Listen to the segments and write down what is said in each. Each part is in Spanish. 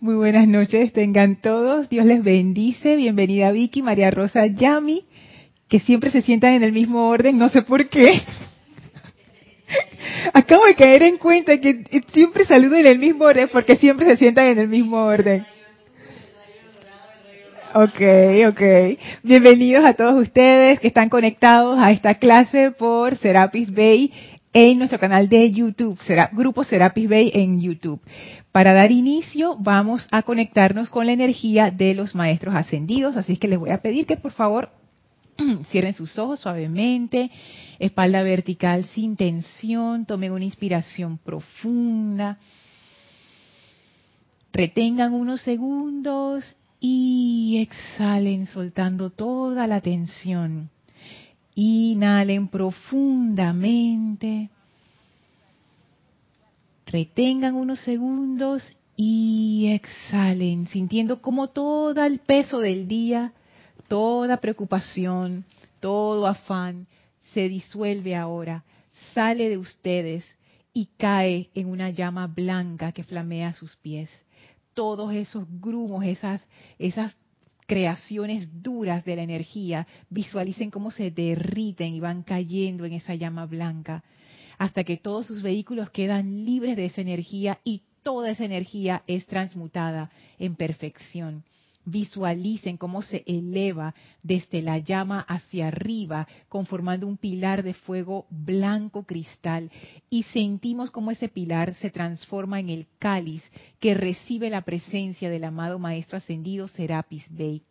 Muy buenas noches, tengan todos. Dios les bendice. Bienvenida Vicky, María Rosa, Yami, que siempre se sientan en el mismo orden, no sé por qué. Acabo de caer en cuenta que siempre saludo en el mismo orden porque siempre se sientan en el mismo orden. Ok, ok. Bienvenidos a todos ustedes que están conectados a esta clase por Serapis Bay en nuestro canal de YouTube, será Grupo Serapis Bay en YouTube. Para dar inicio, vamos a conectarnos con la energía de los maestros ascendidos, así que les voy a pedir que por favor cierren sus ojos suavemente, espalda vertical sin tensión, tomen una inspiración profunda, retengan unos segundos y exhalen soltando toda la tensión. Inhalen profundamente. Retengan unos segundos y exhalen, sintiendo como todo el peso del día, toda preocupación, todo afán se disuelve ahora, sale de ustedes y cae en una llama blanca que flamea sus pies. Todos esos grumos, esas, esas creaciones duras de la energía, visualicen cómo se derriten y van cayendo en esa llama blanca, hasta que todos sus vehículos quedan libres de esa energía y toda esa energía es transmutada en perfección. Visualicen cómo se eleva desde la llama hacia arriba, conformando un pilar de fuego blanco cristal, y sentimos cómo ese pilar se transforma en el cáliz que recibe la presencia del amado Maestro Ascendido Serapis Bey.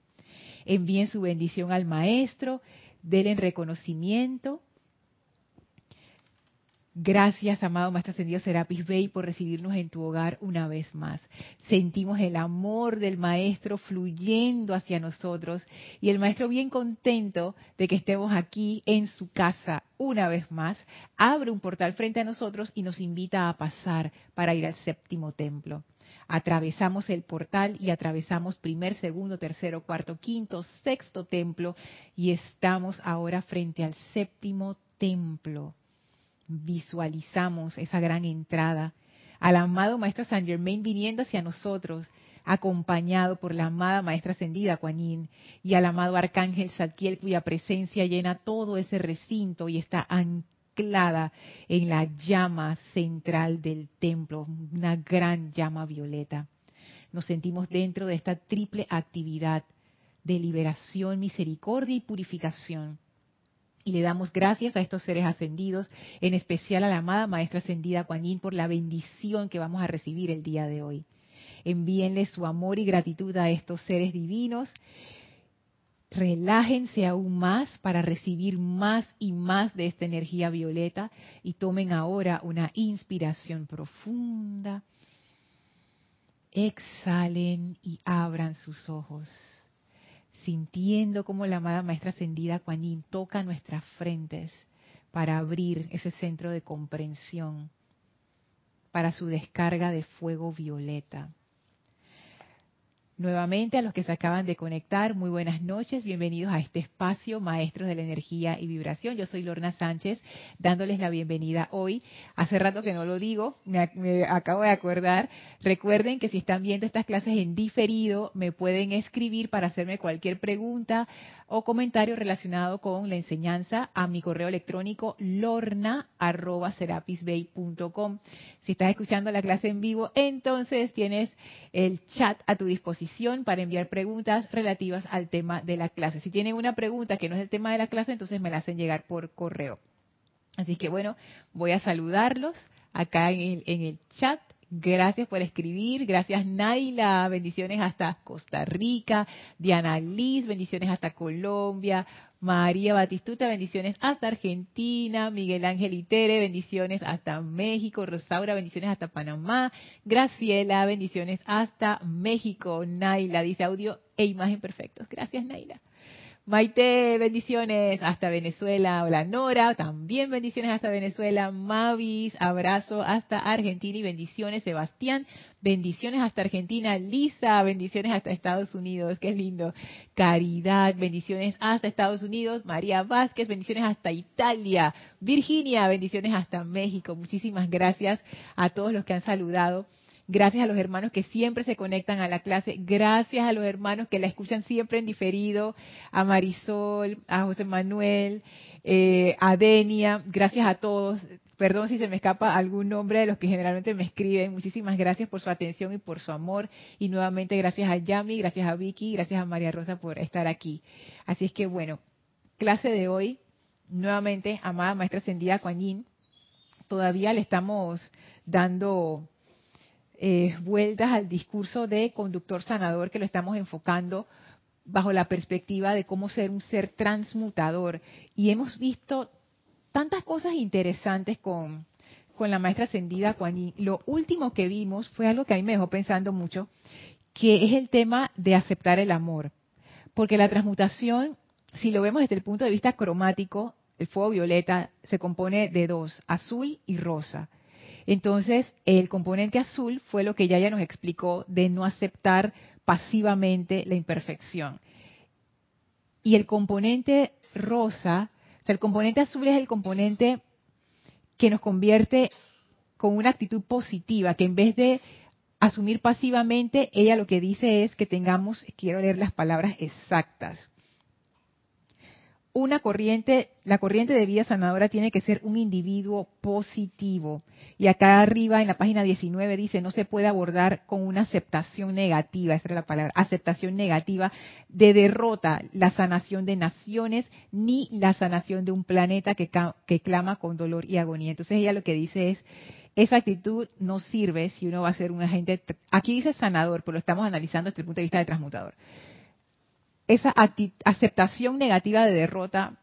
Envíen su bendición al Maestro, denle reconocimiento Gracias, amado Maestro Ascendido Serapis Bey, por recibirnos en tu hogar una vez más. Sentimos el amor del Maestro fluyendo hacia nosotros y el Maestro bien contento de que estemos aquí en su casa una vez más. Abre un portal frente a nosotros y nos invita a pasar para ir al séptimo templo. Atravesamos el portal y atravesamos primer, segundo, tercero, cuarto, quinto, sexto templo y estamos ahora frente al séptimo templo visualizamos esa gran entrada al amado Maestro San Germain viniendo hacia nosotros, acompañado por la amada Maestra Ascendida Kuan y al amado Arcángel Zadkiel, cuya presencia llena todo ese recinto y está anclada en la llama central del templo, una gran llama violeta. Nos sentimos dentro de esta triple actividad de liberación, misericordia y purificación y le damos gracias a estos seres ascendidos, en especial a la amada Maestra Ascendida Kuan por la bendición que vamos a recibir el día de hoy. Envíenle su amor y gratitud a estos seres divinos. Relájense aún más para recibir más y más de esta energía violeta y tomen ahora una inspiración profunda. Exhalen y abran sus ojos sintiendo como la amada maestra ascendida Kuan toca nuestras frentes para abrir ese centro de comprensión para su descarga de fuego violeta. Nuevamente a los que se acaban de conectar, muy buenas noches, bienvenidos a este espacio Maestros de la Energía y Vibración. Yo soy Lorna Sánchez, dándoles la bienvenida hoy. Hace rato que no lo digo, me, acabo de acordar. Recuerden que si están viendo estas clases en diferido, me pueden escribir para hacerme cualquier pregunta o comentario relacionado con la enseñanza a mi correo electrónico lorna.serapisbay.com. Si estás escuchando la clase en vivo, entonces tienes el chat a tu disposición para enviar preguntas relativas al tema de la clase. Si tienen una pregunta que no es el tema de la clase, entonces me la hacen llegar por correo. Así que bueno, voy a saludarlos acá en el, en el chat Gracias por escribir. Gracias Naila. Bendiciones hasta Costa Rica. Diana Liz. Bendiciones hasta Colombia. María Batistuta. Bendiciones hasta Argentina. Miguel Ángel Itere. Bendiciones hasta México. Rosaura. Bendiciones hasta Panamá. Graciela. Bendiciones hasta México. Naila dice audio e imagen perfectos. Gracias Naila. Maite, bendiciones hasta Venezuela. Hola Nora, también bendiciones hasta Venezuela. Mavis, abrazo hasta Argentina y bendiciones Sebastián. Bendiciones hasta Argentina. Lisa, bendiciones hasta Estados Unidos. Qué lindo. Caridad, bendiciones hasta Estados Unidos. María Vázquez, bendiciones hasta Italia. Virginia, bendiciones hasta México. Muchísimas gracias a todos los que han saludado gracias a los hermanos que siempre se conectan a la clase, gracias a los hermanos que la escuchan siempre en diferido, a Marisol, a José Manuel, eh, a Denia, gracias a todos. Perdón si se me escapa algún nombre de los que generalmente me escriben. Muchísimas gracias por su atención y por su amor. Y nuevamente gracias a Yami, gracias a Vicky, gracias a María Rosa por estar aquí. Así es que bueno, clase de hoy, nuevamente, amada Maestra Ascendida Kuan todavía le estamos dando eh, vueltas al discurso de conductor sanador que lo estamos enfocando bajo la perspectiva de cómo ser un ser transmutador. Y hemos visto tantas cosas interesantes con, con la maestra ascendida Kuan Lo último que vimos fue algo que a mí me dejó pensando mucho, que es el tema de aceptar el amor. Porque la transmutación, si lo vemos desde el punto de vista cromático, el fuego violeta se compone de dos, azul y rosa. Entonces, el componente azul fue lo que ella ya nos explicó de no aceptar pasivamente la imperfección. Y el componente rosa el componente azul es el componente que nos convierte con una actitud positiva, que en vez de asumir pasivamente, ella lo que dice es que tengamos, quiero leer las palabras exactas, una corriente, la corriente de vida sanadora tiene que ser un individuo positivo. Y acá arriba en la página 19 dice, no se puede abordar con una aceptación negativa, esa es la palabra, aceptación negativa de derrota la sanación de naciones ni la sanación de un planeta que, que clama con dolor y agonía. Entonces ella lo que dice es, esa actitud no sirve si uno va a ser un agente, aquí dice sanador, pero lo estamos analizando desde el punto de vista de transmutador esa aceptación negativa de derrota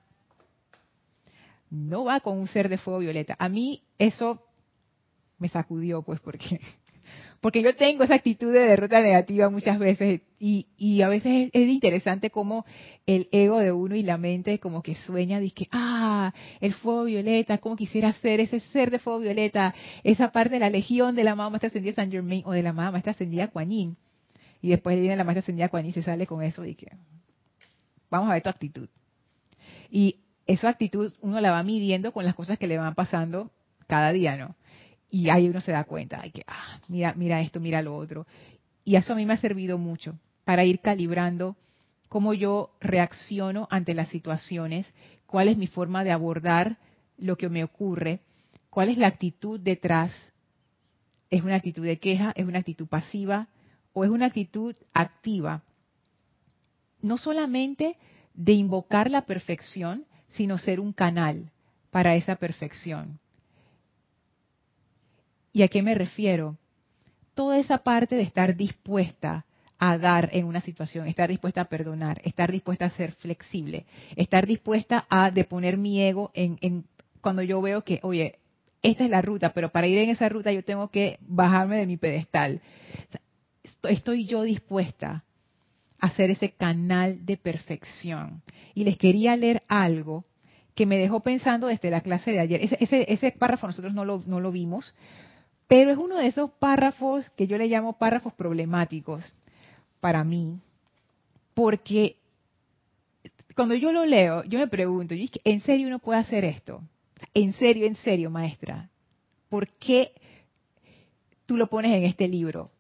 no va con un ser de fuego violeta. A mí eso me sacudió, pues, porque porque yo tengo esa actitud de derrota negativa muchas veces y, y a veces es, interesante como el ego de uno y la mente como que sueña, dice, ah, el fuego violeta, cómo quisiera ser ese ser de fuego violeta, esa parte de la legión de la amada maestra ascendida San Germain o de la amada maestra ascendida Kuan. Y después viene la maestra ascendida Kuan y se sale con eso y que vamos a ver tu actitud. Y esa actitud uno la va midiendo con las cosas que le van pasando cada día, ¿no? Y ahí uno se da cuenta, hay que, ah, mira, mira esto, mira lo otro. Y eso a mí me ha servido mucho para ir calibrando cómo yo reacciono ante las situaciones, cuál es mi forma de abordar lo que me ocurre, cuál es la actitud detrás. ¿Es una actitud de queja? ¿Es una actitud pasiva? ¿O es una actitud activa? no solamente de invocar la perfección, sino ser un canal para esa perfección. ¿Y a qué me refiero? Toda esa parte de estar dispuesta a dar en una situación, estar dispuesta a perdonar, estar dispuesta a ser flexible, estar dispuesta a deponer mi ego en, cuando yo veo que, oye, esta es la ruta, pero para ir en esa ruta yo tengo que bajarme de mi pedestal. Estoy yo dispuesta hacer ese canal de perfección. Y les quería leer algo que me dejó pensando desde la clase de ayer. Ese, ese, párrafo nosotros no lo, no lo vimos, pero es uno de esos párrafos que yo le llamo párrafos problemáticos para mí, porque cuando yo lo leo, yo me pregunto, ¿en serio uno puede hacer esto? En serio, en serio, maestra. ¿Por qué tú lo pones en este libro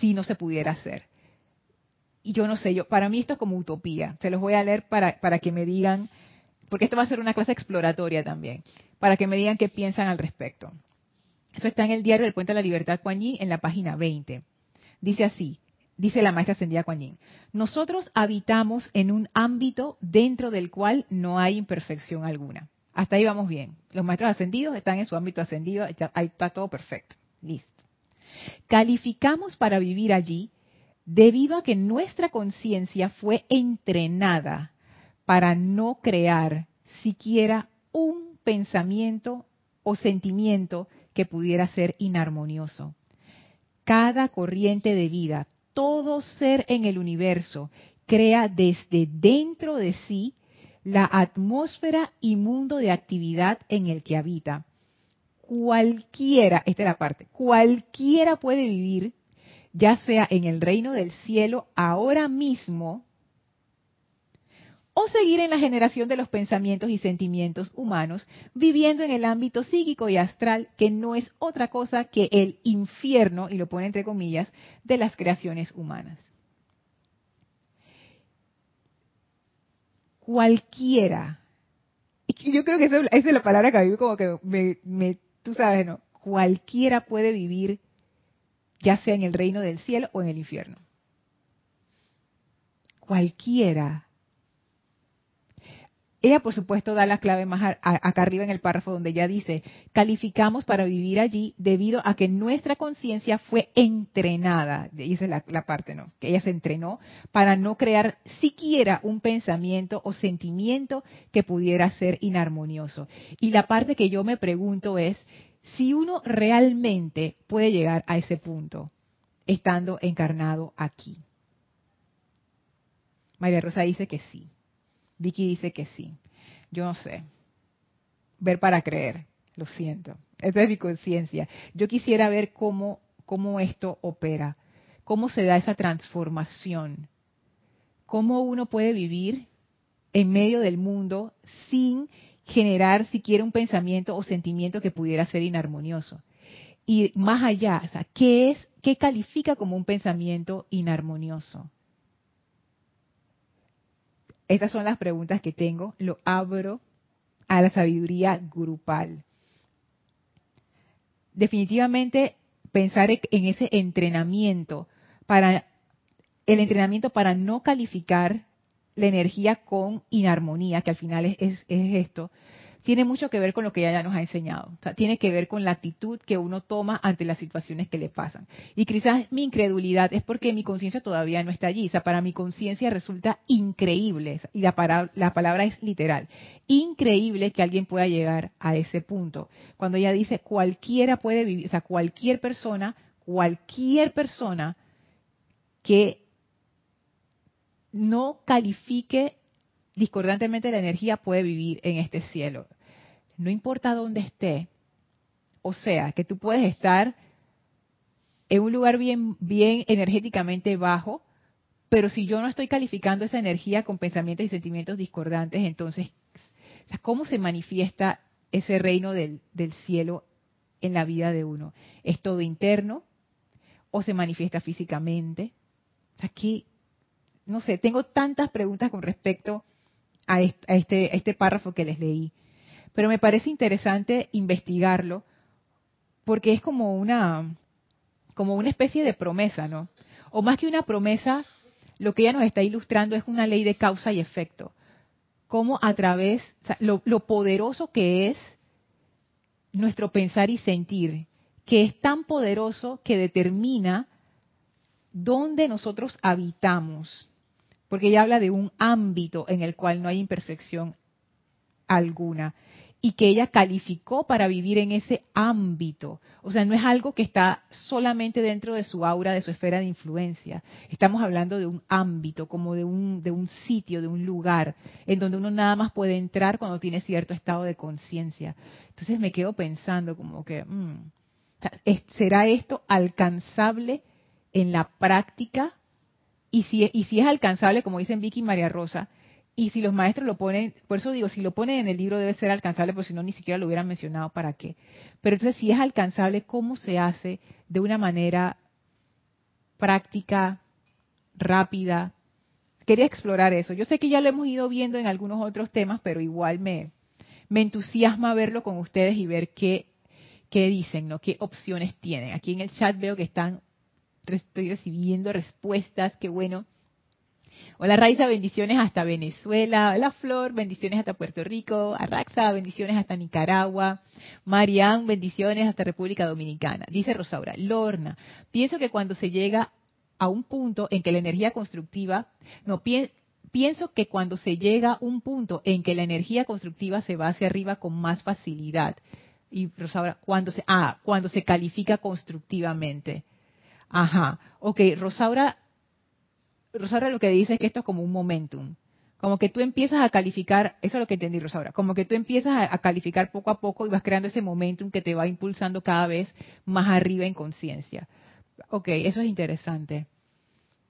si no se pudiera hacer? y yo no sé, yo para mí esto es como utopía. Se los voy a leer para, para que me digan, porque esto va a ser una clase exploratoria también, para que me digan qué piensan al respecto. Eso está en el diario del Puente de la Libertad Kuan en la página 20. Dice así, dice la maestra ascendida Kuan nosotros habitamos en un ámbito dentro del cual no hay imperfección alguna. Hasta ahí vamos bien. Los maestros ascendidos están en su ámbito ascendido, ahí está todo perfecto. Listo. Calificamos para vivir allí debido a que nuestra conciencia fue entrenada para no crear siquiera un pensamiento o sentimiento que pudiera ser inarmonioso. Cada corriente de vida, todo ser en el universo, crea desde dentro de sí la atmósfera y mundo de actividad en el que habita. Cualquiera, esta es la parte, cualquiera puede vivir ya sea en el reino del cielo ahora mismo o seguir en la generación de los pensamientos y sentimientos humanos, viviendo en el ámbito psíquico y astral, que no es otra cosa que el infierno, y lo pone entre comillas, de las creaciones humanas. Cualquiera, yo creo que esa es la palabra que a mí como que me, tú sabes, ¿no? Cualquiera puede vivir, ya sea en el reino del cielo o en el infierno. Cualquiera ella, por supuesto, da la clave más acá arriba en el párrafo donde ella dice, calificamos para vivir allí debido a que nuestra conciencia fue entrenada, y esa es la, la, parte, ¿no? Que ella se entrenó para no crear siquiera un pensamiento o sentimiento que pudiera ser inarmonioso. Y la parte que yo me pregunto es, si uno realmente puede llegar a ese punto estando encarnado aquí. María Rosa dice que sí. Vicky dice que sí. Yo no sé. Ver para creer. Lo siento. Esa es mi conciencia. Yo quisiera ver cómo, cómo esto opera. Cómo se da esa transformación. Cómo uno puede vivir en medio del mundo sin generar siquiera un pensamiento o sentimiento que pudiera ser inarmonioso. Y más allá, o sea, ¿qué es, qué califica como un pensamiento inarmonioso? Estas son las preguntas que tengo. Lo abro a la sabiduría grupal. Definitivamente pensar en ese entrenamiento para el entrenamiento para no calificar la energía con inarmonía, que al final es, es, esto, tiene mucho que ver con lo que ella ya nos ha enseñado. O sea, tiene que ver con la actitud que uno toma ante las situaciones que le pasan. Y quizás mi incredulidad es porque mi conciencia todavía no está allí. O sea, para mi conciencia resulta increíble, y la, la palabra es literal, increíble que alguien pueda llegar a ese punto. Cuando ella dice cualquiera puede vivir, o sea, cualquier persona, cualquier persona que no califique discordantemente la energía puede vivir en este cielo no importa dónde esté, o sea, que tú puedes estar en un lugar bien, bien energéticamente bajo, pero si yo no estoy calificando esa energía con pensamientos y sentimientos discordantes, entonces, ¿cómo se manifiesta ese reino del, del cielo en la vida de uno? ¿Es todo interno o se manifiesta físicamente? Aquí, no sé, tengo tantas preguntas con respecto a este, a este párrafo que les leí. Pero me parece interesante investigarlo porque es como una, como una especie de promesa, ¿no? O más que una promesa, lo que ella nos está ilustrando es una ley de causa y efecto. Cómo a través, lo, lo poderoso que es nuestro pensar y sentir, que es tan poderoso que determina dónde nosotros habitamos. Porque ella habla de un ámbito en el cual no hay imperfección alguna y que ella calificó para vivir en ese ámbito. O sea, no es algo que está solamente dentro de su aura, de su esfera de influencia. Estamos hablando de un ámbito, como de un, de un sitio, de un lugar, en donde uno nada más puede entrar cuando tiene cierto estado de conciencia. Entonces me quedo pensando como que, mm, ¿será esto alcanzable en la práctica? Y si, y si es alcanzable, como dicen Vicky y María Rosa, y si los maestros lo ponen, por eso digo, si lo ponen en el libro debe ser alcanzable, porque si no ni siquiera lo hubieran mencionado para qué. Pero entonces si es alcanzable, ¿cómo se hace de una manera práctica, rápida? Quería explorar eso. Yo sé que ya lo hemos ido viendo en algunos otros temas, pero igual me, me entusiasma verlo con ustedes y ver qué, qué dicen, ¿no? ¿Qué opciones tienen? Aquí en el chat veo que están, estoy recibiendo respuestas, qué bueno. Hola Raiza, bendiciones hasta Venezuela. Hola Flor, bendiciones hasta Puerto Rico. Arraxa, bendiciones hasta Nicaragua. Marian, bendiciones hasta República Dominicana. Dice Rosaura, Lorna, pienso que cuando se llega a un punto en que la energía constructiva, no, pienso que cuando se llega a un punto en que la energía constructiva se va hacia arriba con más facilidad. Y Rosaura, cuando se, ah, cuando se califica constructivamente. Ajá, ok, Rosaura Rosaura lo que dice es que esto es como un momentum. Como que tú empiezas a calificar, eso es lo que entendí Rosaura, como que tú empiezas a, calificar poco a poco y vas creando ese momentum que te va impulsando cada vez más arriba en conciencia. Ok, eso es interesante.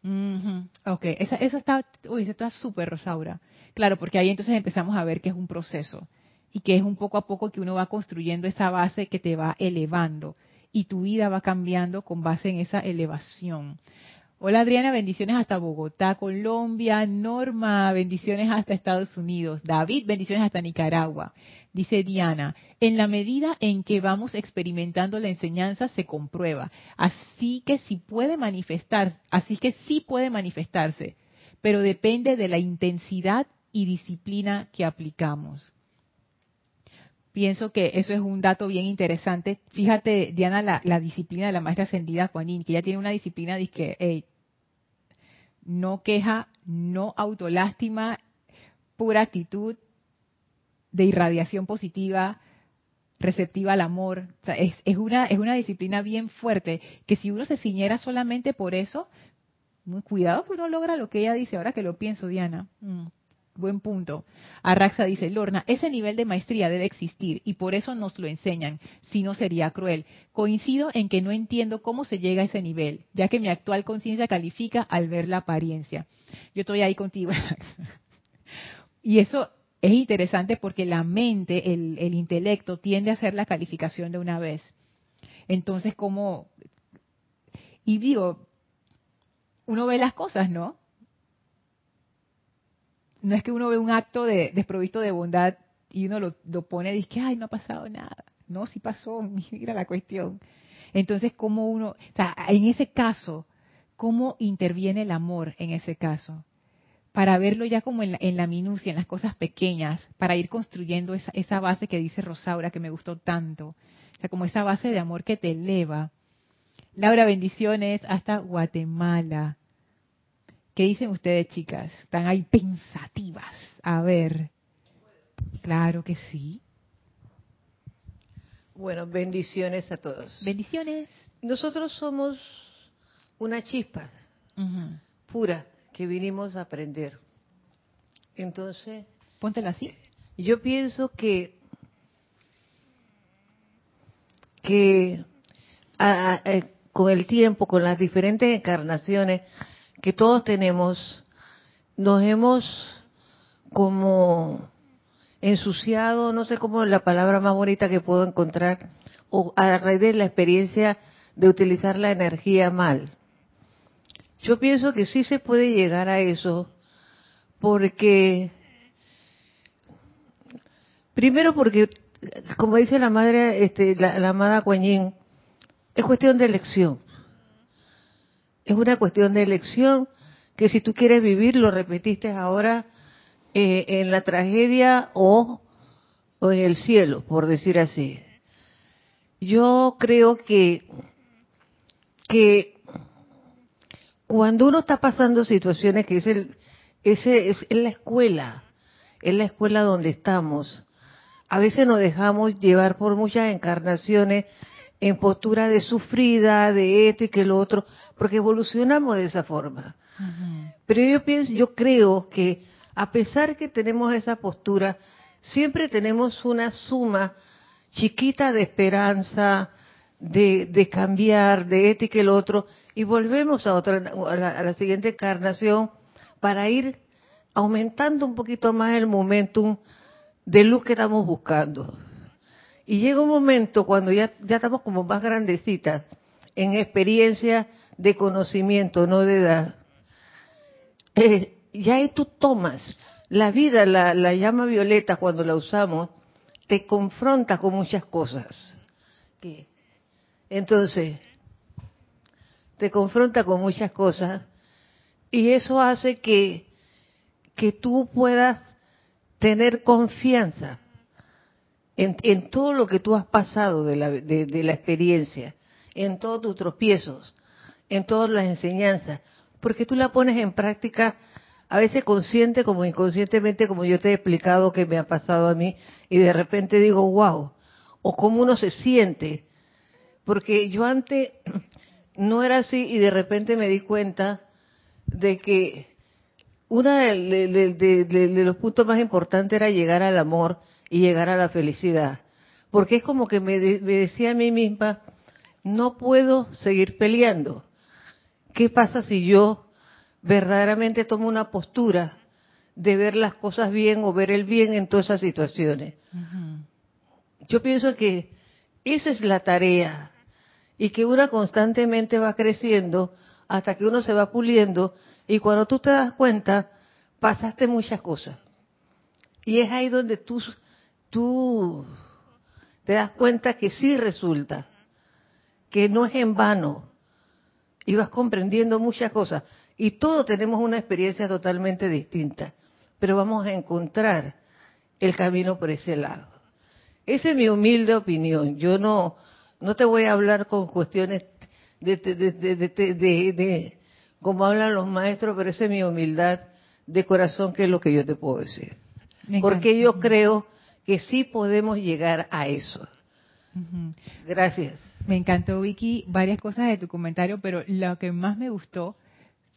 Ujú. Ok, Esa- eso está, uy, eso está súper, Rosaura. Claro, porque ahí entonces empezamos a ver que es un proceso y que es un poco a poco que uno va construyendo esa base que te va elevando y tu vida va cambiando con base en esa elevación. Hola Adriana, bendiciones hasta Bogotá, Colombia. Norma, bendiciones hasta Estados Unidos. David, bendiciones hasta Nicaragua. Dice Diana, en la medida en que vamos experimentando la enseñanza se comprueba. Así que sí puede manifestar, así que sí puede manifestarse, pero depende de la intensidad y disciplina que aplicamos. Pienso que eso es un dato bien interesante. Fíjate, Diana, la, disciplina de la maestra ascendida Juanín, que ella tiene una disciplina de que hey, no queja, no autolástima, pura actitud de irradiación positiva, receptiva al amor. O sea, es, es una, es una disciplina bien fuerte que si uno se ciñera solamente por eso, cuidado que uno logra lo que ella dice, ahora que lo pienso, Diana. Mm, buen punto. Arraxa dice, Lorna, ese nivel de maestría debe existir y por eso nos lo enseñan, si no sería cruel. Coincido en que no entiendo cómo se llega a ese nivel, ya que mi actual conciencia califica al ver la apariencia. Yo estoy ahí contigo, Arraxa. Y eso es interesante porque la mente, el, el intelecto, tiende a hacer la calificación de una vez. Entonces, ¿cómo? Y digo, uno ve las cosas, ¿no? No es que uno ve un acto de desprovisto de bondad y uno lo, lo pone y dice, que, ay, no ha pasado nada. No, sí pasó, mira la cuestión. Entonces, ¿cómo uno, o sea, en ese caso, cómo interviene el amor en ese caso? Para verlo ya como en la, en la minucia, en las cosas pequeñas, para ir construyendo esa, esa base que dice Rosaura, que me gustó tanto. O sea, como esa base de amor que te eleva. Laura, bendiciones hasta Guatemala. ¿Qué dicen ustedes, chicas? Están ahí pensativas. A ver. Claro que sí. Bueno, bendiciones a todos. Bendiciones. Nosotros somos una chispa pura que vinimos a aprender. Entonces, Póntelo así. yo pienso que que a- a- eh, con el tiempo, con las diferentes encarnaciones que todos tenemos, nos hemos como ensuciado, no sé cómo es la palabra más bonita que puedo encontrar, o a raíz de la experiencia de utilizar la energía mal. Yo pienso que sí se puede llegar a eso, porque, primero porque, como dice la madre, este, la, la amada Yin, es cuestión de elección. Es una cuestión de elección que si tú quieres vivir, lo repetiste ahora, eh, en la tragedia o, en el cielo, por decir así. Yo creo que, que cuando uno está pasando situaciones que es el, ese es, es la escuela, es la escuela donde estamos. A veces nos dejamos llevar por muchas encarnaciones en postura de sufrida, de esto y que lo otro, porque evolucionamos de esa forma. Pero yo pienso, yo creo que a pesar que tenemos esa postura, siempre tenemos una suma chiquita de esperanza, de, de cambiar, de esto y que el otro, y volvemos a otra, a la, a la siguiente encarnación para ir aumentando un poquito más el momentum de luz que estamos buscando. Y llega un momento cuando ya, ya estamos como más grandecitas, en experiencia de conocimiento, no de edad. Eh, ya ahí tú tomas la vida, la, la llama violeta cuando la usamos, te confronta con muchas cosas. Entonces, te confronta con muchas cosas y eso hace que, que tú puedas tener confianza en, en todo lo que tú has pasado de la, de la experiencia, en todos tus tropiezos, en todas las enseñanzas, porque tú la pones en práctica a veces consciente como inconscientemente, como yo te he explicado que me ha pasado a mí, y de repente digo, wow, o cómo uno se siente, porque yo antes no era así y de repente me di cuenta de que uno de, los puntos más importantes era llegar al amor y llegar a la felicidad, porque es como que me, me decía a mí misma, no puedo seguir peleando. ¿Qué pasa si yo verdaderamente toma una postura de ver las cosas bien o ver el bien en todas esas situaciones. Yo pienso que esa es la tarea y que una constantemente va creciendo hasta que uno se va puliendo y cuando tú te das cuenta, pasaste muchas cosas. Y es ahí donde tú, tú te das cuenta que sí resulta, que no es en vano. Y vas comprendiendo muchas cosas. Y todos tenemos una experiencia totalmente distinta. Pero vamos a encontrar el camino por ese lado. Esa es mi humilde opinión. Yo no, no te voy a hablar con cuestiones de, de, de, de, como hablan los maestros, pero esa es mi humildad de corazón, que es lo que yo te puedo decir. Porque yo creo que sí podemos llegar a eso. Gracias. Me encantó, Vicky, varias cosas de tu comentario, pero lo que más me gustó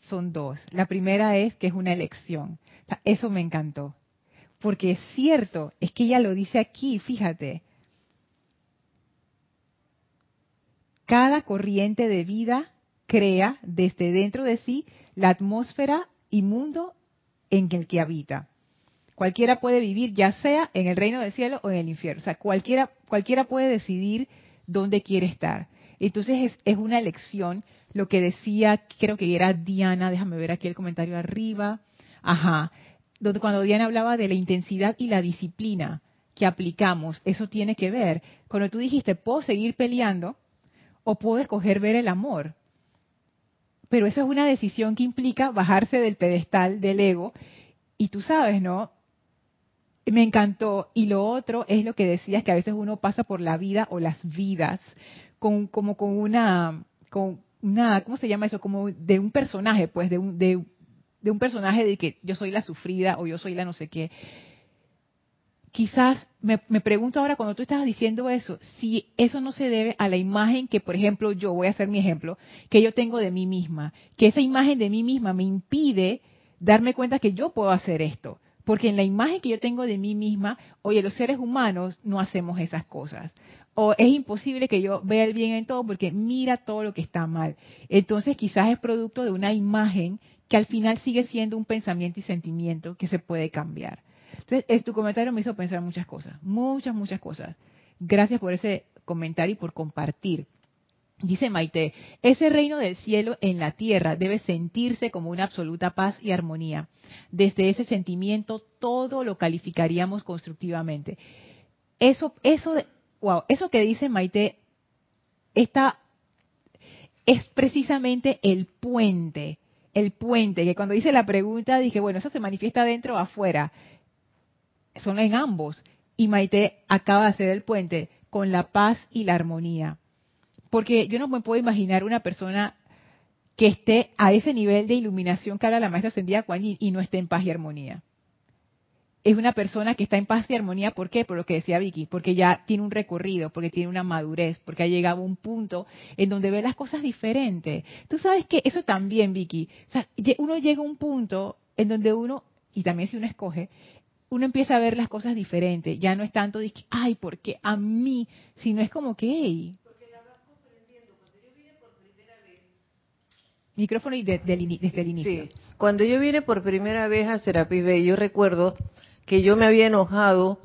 son dos. La primera es que es una elección. eso me encantó. Porque es cierto, es que ella lo dice aquí, fíjate. Cada corriente de vida crea desde dentro de sí la atmósfera y mundo en el que habita. Cualquiera puede vivir ya sea en el reino del cielo o en el infierno. O sea, cualquiera, cualquiera puede decidir dónde quiere estar. Entonces es, es una elección. Lo que decía, creo que era Diana, déjame ver aquí el comentario arriba. Ajá. Donde cuando Diana hablaba de la intensidad y la disciplina que aplicamos, eso tiene que ver. Cuando tú dijiste, puedo seguir peleando o puedo escoger ver el amor. Pero eso es una decisión que implica bajarse del pedestal del ego. Y tú sabes, ¿no? Me encantó. Y lo otro es lo que decías, que a veces uno pasa por la vida o las vidas con, como con una, con una, ¿cómo se llama eso? Como de un personaje, pues, de un, de, un personaje de que yo soy la sufrida o yo soy la no sé qué. Quizás me, me pregunto ahora cuando tú estabas diciendo eso, si eso no se debe a la imagen que, por ejemplo, yo voy a hacer mi ejemplo, que yo tengo de mí misma, que esa imagen de mí misma me impide darme cuenta que yo puedo hacer esto porque en la imagen que yo tengo de mí misma, oye, los seres humanos no hacemos esas cosas. O es imposible que yo vea el bien en todo porque mira todo lo que está mal. Entonces quizás es producto de una imagen que al final sigue siendo un pensamiento y sentimiento que se puede cambiar. Entonces, tu comentario me hizo pensar muchas cosas, muchas, muchas cosas. Gracias por ese comentario y por compartir. Dice Maite, ese reino del cielo en la tierra debe sentirse como una absoluta paz y armonía. Desde ese sentimiento todo lo calificaríamos constructivamente. Eso, eso, wow, eso que dice Maite está, es precisamente el puente, el puente, que cuando hice la pregunta dije, bueno, eso se manifiesta dentro o afuera. Son en ambos. Y Maite acaba de hacer el puente con la paz y la armonía porque yo no me puedo imaginar una persona que esté a ese nivel de iluminación que habla la maestra ascendida Kuan y no esté en paz y armonía. Es una persona que está en paz y armonía, ¿por qué? Por lo que decía Vicky, porque ya tiene un recorrido, porque tiene una madurez, porque ha llegado a un punto en donde ve las cosas diferentes. Tú sabes que eso también, Vicky, uno llega a un punto en donde uno, y también si uno escoge, uno empieza a ver las cosas diferentes. Ya no es tanto de que, ay, porque a mí, sino es como que, hey, Micrófono y desde el inicio. Cuando yo vine por primera vez a Serapis Bay, yo recuerdo que yo me había enojado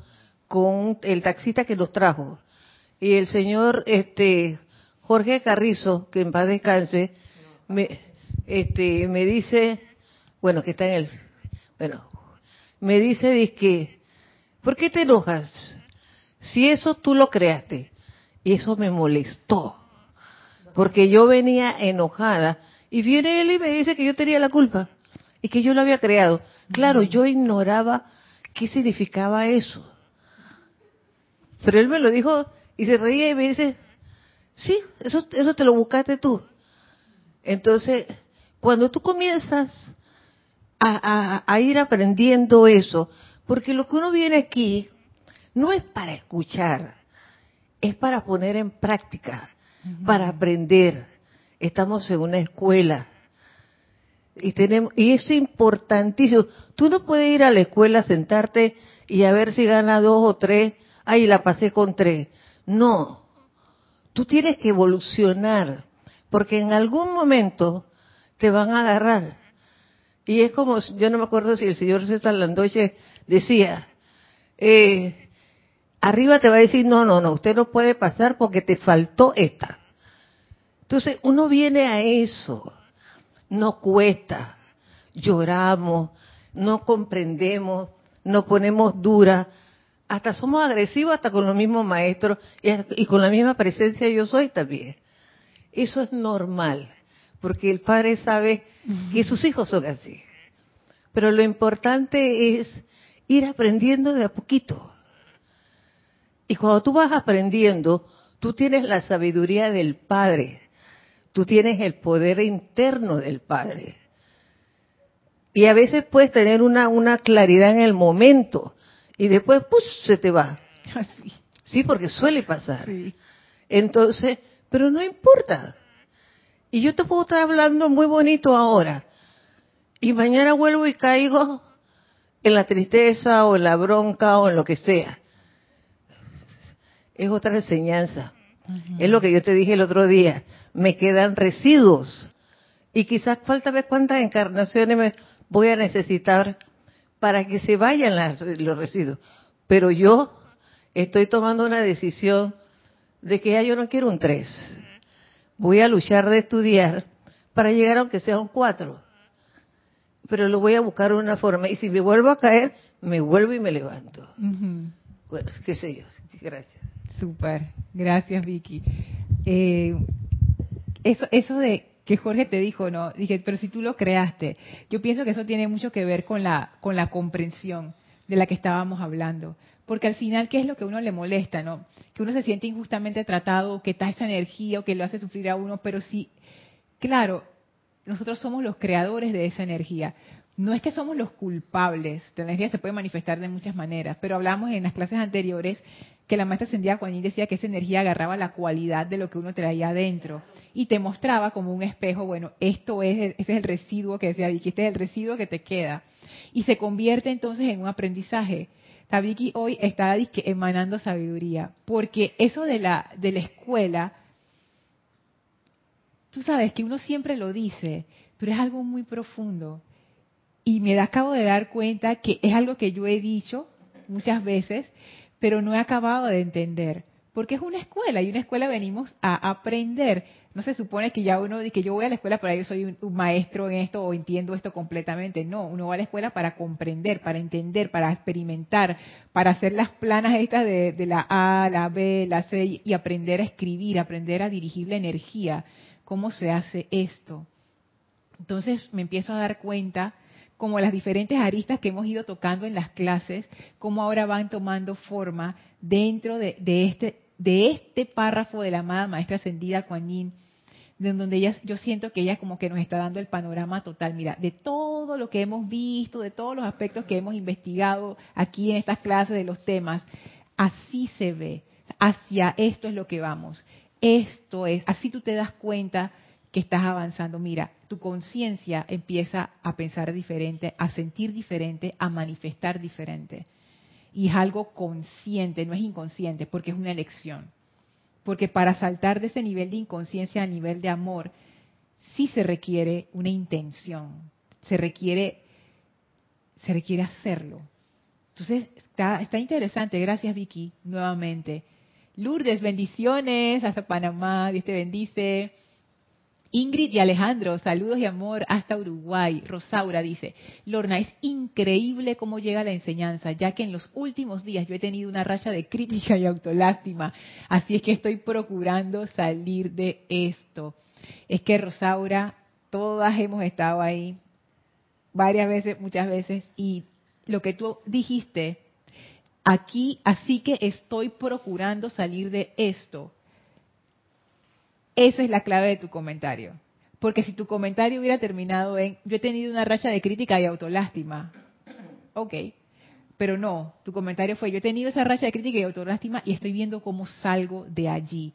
con el taxista que nos trajo. Y el señor este Jorge Carrizo, que en paz descanse, me, este, me dice, bueno, que está en el, bueno, me dice, que, ¿por qué te enojas? Si eso tú lo creaste. Y eso me molestó, porque yo venía enojada y viene él y me dice que yo tenía la culpa y que yo lo había creado. Claro, yo ignoraba qué significaba eso. Pero él me lo dijo y se reía y me dice, sí, eso, eso te lo buscaste tú. Entonces, cuando tú comienzas a, a, ir aprendiendo eso, porque lo que uno viene aquí no es para escuchar, es para poner en práctica, para aprender estamos en una escuela y tenemos y es importantísimo. Tú no puedes ir a la escuela, sentarte y a ver si gana dos o tres. Ay, la pasé con tres. No. Tú tienes que evolucionar, porque en algún momento te van a agarrar. Y es como, yo no me acuerdo si el señor César Landoche decía, eh, arriba te va a decir, no, no, no, usted no puede pasar porque te faltó esta. Entonces uno viene a eso, no cuesta, lloramos, no comprendemos, nos ponemos duras, hasta somos agresivos hasta con los mismos maestros y, con la misma presencia yo soy también. Eso es normal, porque el padre sabe que sus hijos son así. Pero lo importante es ir aprendiendo de a poquito. Y cuando tú vas aprendiendo, tú tienes la sabiduría del Padre, tú tienes el poder interno del Padre. Y a veces puedes tener una, una claridad en el momento y después, pues, se te va. Así. Sí, porque suele pasar. Entonces, pero no importa. Y yo te puedo estar hablando muy bonito ahora. Y mañana vuelvo y caigo en la tristeza o en la bronca o en lo que sea. Es otra enseñanza. Es lo que yo te dije el otro día. Me quedan residuos. Y quizás falta ver cuántas encarnaciones me voy a necesitar para que se vayan los residuos. Pero yo estoy tomando una decisión de que ya yo no quiero un 3. Voy a luchar de estudiar para llegar aunque sea un 4. Pero lo voy a buscar de una forma. Y si me vuelvo a caer, me vuelvo y me levanto. Bueno, qué sé yo. Gracias. Súper. Gracias, Vicky. Eh, eso, eso de que Jorge te dijo, no, dije, pero si tú lo creaste, yo pienso que eso tiene mucho que ver con la, con la comprensión de la que estábamos hablando. Porque al final, ¿qué es lo que a uno le molesta, no? Que uno se siente injustamente tratado, que está esa energía o que lo hace sufrir a uno, pero sí, claro, nosotros somos los creadores de esa energía. No es que somos los culpables, la energía se puede manifestar de muchas maneras, pero hablamos en las clases anteriores que la maestra ascendida Juanín decía que esa energía agarraba la cualidad de lo que uno traía adentro y te mostraba como un espejo, bueno, esto es, ese es el residuo que decía Vicky, este es el residuo que te queda. Y se convierte entonces en un aprendizaje. Vicky hoy está emanando sabiduría, porque eso de la, de la escuela, tú sabes que uno siempre lo dice, pero es algo muy profundo. Y me acabo de dar cuenta que es algo que yo he dicho muchas veces, pero no he acabado de entender. Porque es una escuela y una escuela venimos a aprender. No se supone que ya uno dice que yo voy a la escuela para yo soy un, maestro en esto o entiendo esto completamente. No, uno va a la escuela para comprender, para entender, para experimentar, para hacer las planas estas de, de la A, la B, la C y aprender a escribir, aprender a dirigir la energía. ¿Cómo se hace esto? Entonces me empiezo a dar cuenta como las diferentes aristas que hemos ido tocando en las clases, cómo ahora van tomando forma dentro de, este, de este párrafo de la amada maestra ascendida Kuan Yin, de donde ella, yo siento que ella como que nos está dando el panorama total, mira, de todo lo que hemos visto, de todos los aspectos que hemos investigado aquí en estas clases de los temas, así se ve, hacia esto es lo que vamos, esto es, así tú te das cuenta que estás avanzando. Mira, tu conciencia empieza a pensar diferente, a sentir diferente, a manifestar diferente. Y es algo consciente, no es inconsciente, porque es una elección. Porque para saltar de ese nivel de inconsciencia a nivel de amor, sí se requiere una intención, se requiere, se requiere hacerlo. Entonces, está, está interesante. Gracias, Vicky, nuevamente. Lourdes, bendiciones hasta Panamá, Dios te bendice. Ingrid y Alejandro, saludos y amor hasta Uruguay. Rosaura dice, Lorna, es increíble cómo llega la enseñanza, ya que en los últimos días yo he tenido una racha de crítica y autolástima, así es que estoy procurando salir de esto. Es que Rosaura, todas hemos estado ahí varias veces, muchas veces, y lo que tú dijiste, aquí, así que estoy procurando salir de esto esa es la clave de tu comentario. Porque si tu comentario hubiera terminado en, yo he tenido una racha de crítica y autolástima, ok, pero no, tu comentario fue, yo he tenido esa racha de crítica y autolástima y estoy viendo cómo salgo de allí,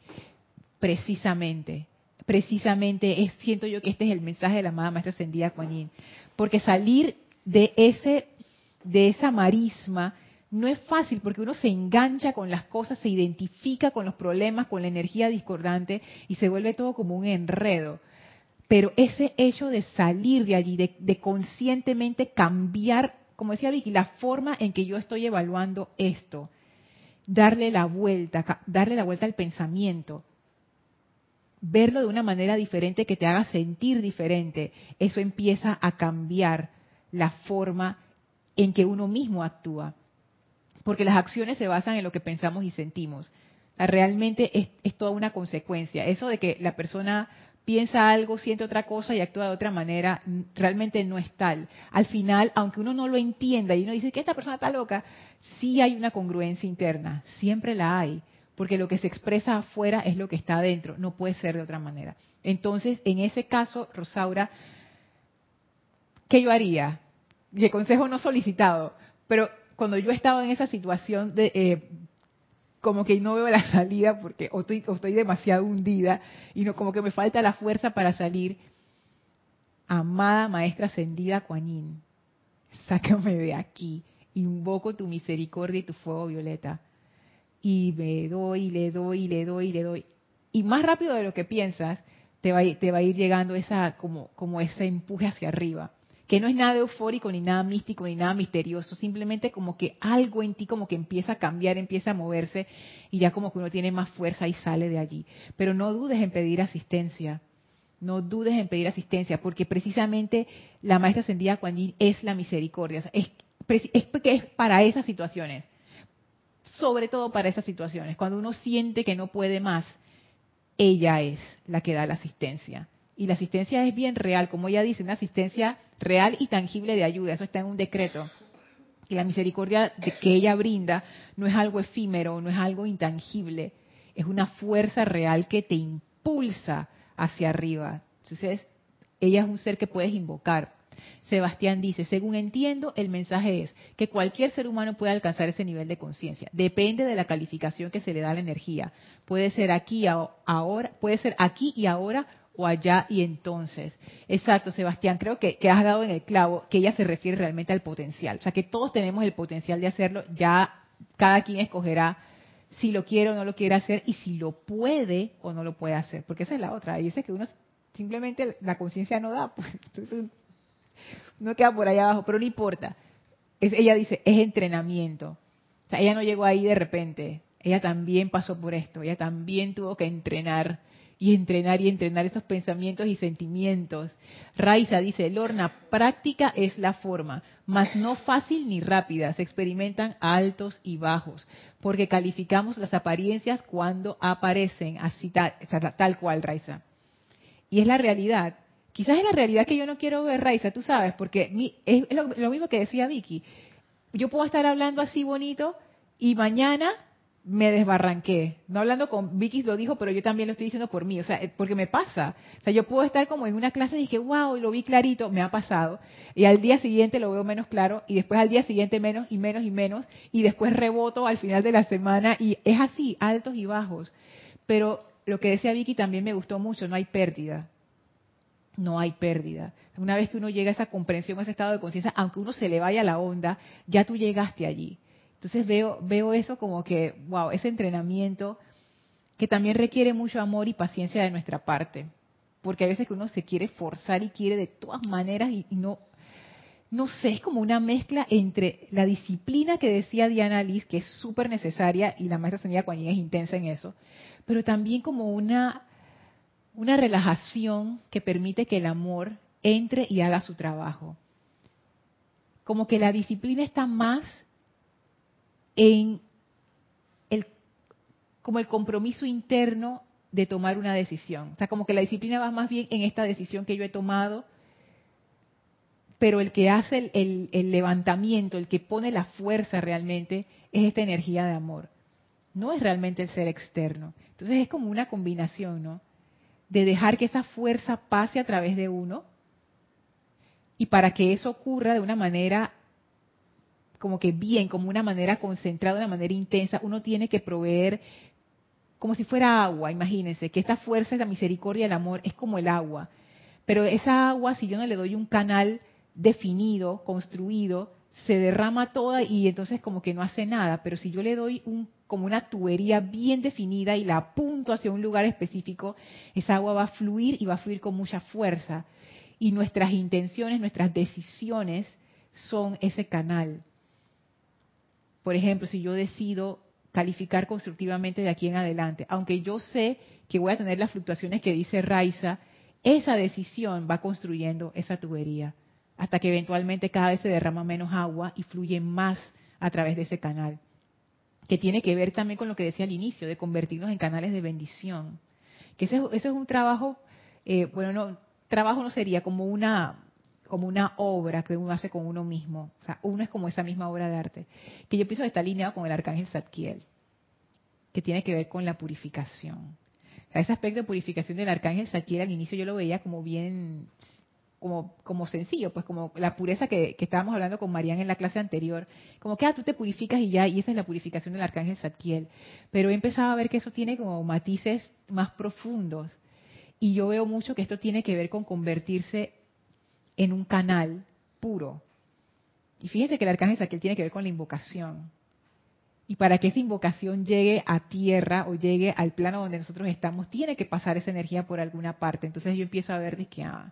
precisamente. Precisamente es, siento yo que este es el mensaje de la amada maestra ascendida Kuan Porque salir de ese, de esa marisma no es fácil porque uno se engancha con las cosas, se identifica con los problemas, con la energía discordante y se vuelve todo como un enredo. Pero ese hecho de salir de allí, de, conscientemente cambiar, como decía Vicky, la forma en que yo estoy evaluando esto, darle la vuelta, darle la vuelta al pensamiento, verlo de una manera diferente que te haga sentir diferente, eso empieza a cambiar la forma en que uno mismo actúa. Porque las acciones se basan en lo que pensamos y sentimos. realmente es, es toda una consecuencia. Eso de que la persona piensa algo, siente otra cosa y actúa de otra manera, realmente no es tal. Al final, aunque uno no lo entienda y uno dice que esta persona está loca, sí hay una congruencia interna, siempre la hay, porque lo que se expresa afuera es lo que está adentro, no puede ser de otra manera. Entonces, en ese caso, Rosaura, ¿qué yo haría? Y el consejo no solicitado, pero cuando yo estaba en esa situación de eh, como que no veo la salida porque estoy, demasiado hundida y no como que me falta la fuerza para salir. Amada maestra ascendida Kuan sácame de aquí, invoco tu misericordia y tu fuego violeta. Y me doy, le doy, le doy, le doy. Y más rápido de lo que piensas, te va, te va a ir llegando esa como, como ese empuje hacia arriba que no es nada eufórico, ni nada místico, ni nada misterioso, simplemente como que algo en ti como que empieza a cambiar, empieza a moverse y ya como que uno tiene más fuerza y sale de allí. Pero no dudes en pedir asistencia, no dudes en pedir asistencia, porque precisamente la maestra ascendida Kuan es la misericordia, es, es, es para esas situaciones, sobre todo para esas situaciones, cuando uno siente que no puede más, ella es la que da la asistencia y la asistencia es bien real, como ella dice, una asistencia real y tangible de ayuda, eso está en un decreto. Y la misericordia que ella brinda no es algo efímero, no es algo intangible, es una fuerza real que te impulsa hacia arriba. Entonces, ella es un ser que puedes invocar. Sebastián dice, según entiendo, el mensaje es que cualquier ser humano puede alcanzar ese nivel de conciencia. Depende de la calificación que se le da a la energía. Puede ser aquí ahora, puede ser aquí y ahora o allá y entonces. Exacto, Sebastián, creo que, has dado en el clavo que ella se refiere realmente al potencial. O sea, que todos tenemos el potencial de hacerlo, ya cada quien escogerá si lo quiere o no lo quiere hacer y si lo puede o no lo puede hacer, porque esa es la otra. Y dice que uno simplemente la conciencia no da, pues no queda por allá abajo, pero no importa. ella dice, es entrenamiento. O sea, ella no llegó ahí de repente, ella también pasó por esto, ella también tuvo que entrenar y entrenar y entrenar esos pensamientos y sentimientos. Raiza dice, Lorna, práctica es la forma, mas no fácil ni rápida. Se experimentan altos y bajos, porque calificamos las apariencias cuando aparecen, así tal, tal cual, Raiza. Y es la realidad. Quizás es la realidad que yo no quiero ver, Raiza, tú sabes, porque es lo mismo que decía Vicky. Yo puedo estar hablando así bonito y mañana me desbarranqué. No hablando con Vicky lo dijo, pero yo también lo estoy diciendo por mí, o sea, eh, porque me pasa. O sea, yo puedo estar como en una clase y dije, wow, lo vi clarito, me ha pasado. Y al día siguiente lo veo menos claro, y después al día siguiente menos y menos y menos, y después reboto al final de la semana, y es así, altos y bajos. Pero lo que decía Vicky también me gustó mucho, no hay pérdida. No hay pérdida. Una vez que uno llega a esa comprensión, a ese estado de conciencia, aunque uno se le vaya la onda, ya tú llegaste allí. Entonces veo, veo eso como que, wow, ese entrenamiento que también requiere mucho amor y paciencia de nuestra parte. Porque hay veces que uno se quiere forzar y quiere de todas maneras y, no, no sé, es como una mezcla entre la disciplina que decía Diana Liz, que es súper necesaria y la maestra Senida Kuan es intensa en eso, pero también como una, una relajación que permite que el amor entre y haga su trabajo. Como que la disciplina está más en el, como el compromiso interno de tomar una decisión. O sea, como que la disciplina va más bien en esta decisión que yo he tomado, pero el que hace el, el, levantamiento, el que pone la fuerza realmente, es esta energía de amor. No es realmente el ser externo. Entonces es como una combinación, ¿no? De dejar que esa fuerza pase a través de uno y para que eso ocurra de una manera como que bien, como una manera concentrada, una manera intensa, uno tiene que proveer como si fuera agua, imagínense, que esta fuerza, esta misericordia, el amor es como el agua. Pero esa agua, si yo no le doy un canal definido, construido, se derrama toda y entonces como que no hace nada, pero si yo le doy un como una tubería bien definida y la apunto hacia un lugar específico, esa agua va a fluir y va a fluir con mucha fuerza. Y nuestras intenciones, nuestras decisiones son ese canal. Por ejemplo, si yo decido calificar constructivamente de aquí en adelante, aunque yo sé que voy a tener las fluctuaciones que dice Raiza, esa decisión va construyendo esa tubería hasta que eventualmente cada vez se derrama menos agua y fluye más a través de ese canal que tiene que ver también con lo que decía al inicio, de convertirnos en canales de bendición. Que ese, es un trabajo, eh, bueno, no, trabajo no sería como una como una obra que uno hace con uno mismo. O sea, uno es como esa misma obra de arte. Que yo pienso que está alineado con el arcángel Zadkiel, que tiene que ver con la purificación. O sea, ese aspecto de purificación del arcángel Zadkiel al inicio yo lo veía como bien como, como sencillo, pues como la pureza que, estábamos hablando con Marían en la clase anterior, como que ah, tú te purificas y ya, y esa es la purificación del arcángel Zadkiel. Pero he empezado a ver que eso tiene como matices más profundos. Y yo veo mucho que esto tiene que ver con convertirse en un canal puro. Y fíjense que el arcángel Zadkiel tiene que ver con la invocación. Y para que esa invocación llegue a tierra o llegue al plano donde nosotros estamos, tiene que pasar esa energía por alguna parte. Entonces yo empiezo a ver de que, ah,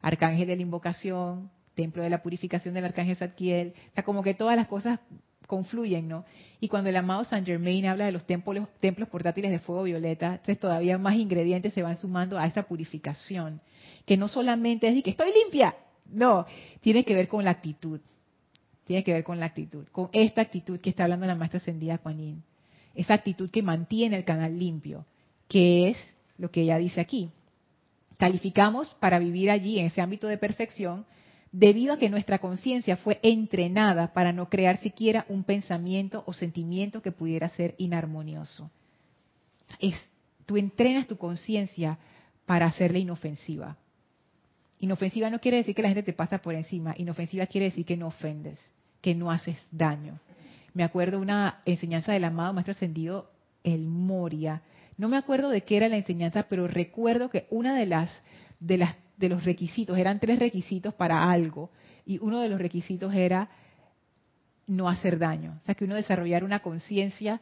arcángel de la invocación, templo de la purificación del arcángel Zadkiel, o sea, como que todas las cosas confluyen, ¿no? Y cuando el amado Saint Germain habla de los templos, templos portátiles de fuego violeta, entonces todavía más ingredientes se van sumando a esa purificación, que no solamente es de que estoy limpia, no, tiene que ver con la actitud, tiene que ver con la actitud, con esta actitud que está hablando la maestra ascendida Kuan esa actitud que mantiene el canal limpio, que es lo que ella dice aquí, calificamos para vivir allí en ese ámbito de perfección debido a que nuestra conciencia fue entrenada para no crear siquiera un pensamiento o sentimiento que pudiera ser inarmonioso. Es, tú entrenas tu conciencia para hacerla inofensiva. Inofensiva no quiere decir que la gente te pasa por encima, inofensiva quiere decir que no ofendes, que no haces daño. Me acuerdo una enseñanza del amado Maestro Ascendido, el Moria, no me acuerdo de qué era la enseñanza, pero recuerdo que una de las de las de los requisitos eran tres requisitos para algo y uno de los requisitos era no hacer daño, o sea que uno desarrollara una conciencia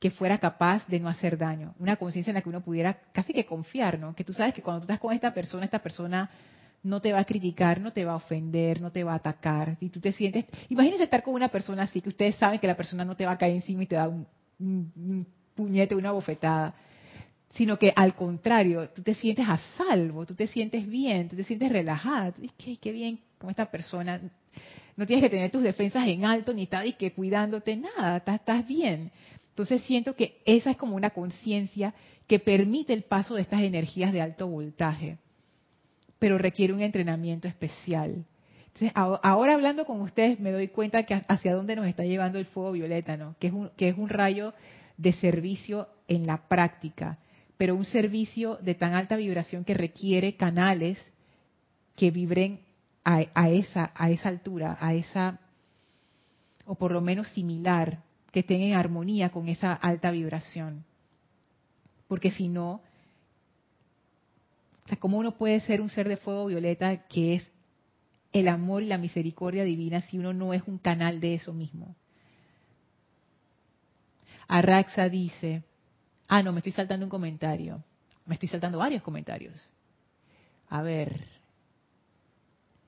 que fuera capaz de no hacer daño, una conciencia en la que uno pudiera casi que confiar, ¿no? Que tú sabes que cuando tú estás con esta persona, esta persona no te va a criticar, no te va a ofender, no te va a atacar. Y tú te sientes, imagínense estar con una persona así, que ustedes saben que la persona no te va a caer encima y te da un, un puñete, una bofetada sino que al contrario, tú te sientes a salvo, tú te sientes bien, tú te sientes relajada, tú dices, qué, bien con esta persona, no tienes que tener tus defensas en alto ni estar y que cuidándote nada, estás, estás bien. Entonces siento que esa es como una conciencia que permite el paso de estas energías de alto voltaje, pero requiere un entrenamiento especial. Entonces, ahora hablando con ustedes me doy cuenta que hacia dónde nos está llevando el fuego violeta, ¿no? Que es un, que es un rayo de servicio en la práctica pero un servicio de tan alta vibración que requiere canales que vibren a, esa, a esa altura, a esa, o por lo menos similar, que estén en armonía con esa alta vibración. Porque si no, o sea, ¿cómo uno puede ser un ser de fuego violeta que es el amor y la misericordia divina si uno no es un canal de eso mismo? Arraxa dice, Ah, no, me estoy saltando un comentario. Me estoy saltando varios comentarios. A ver.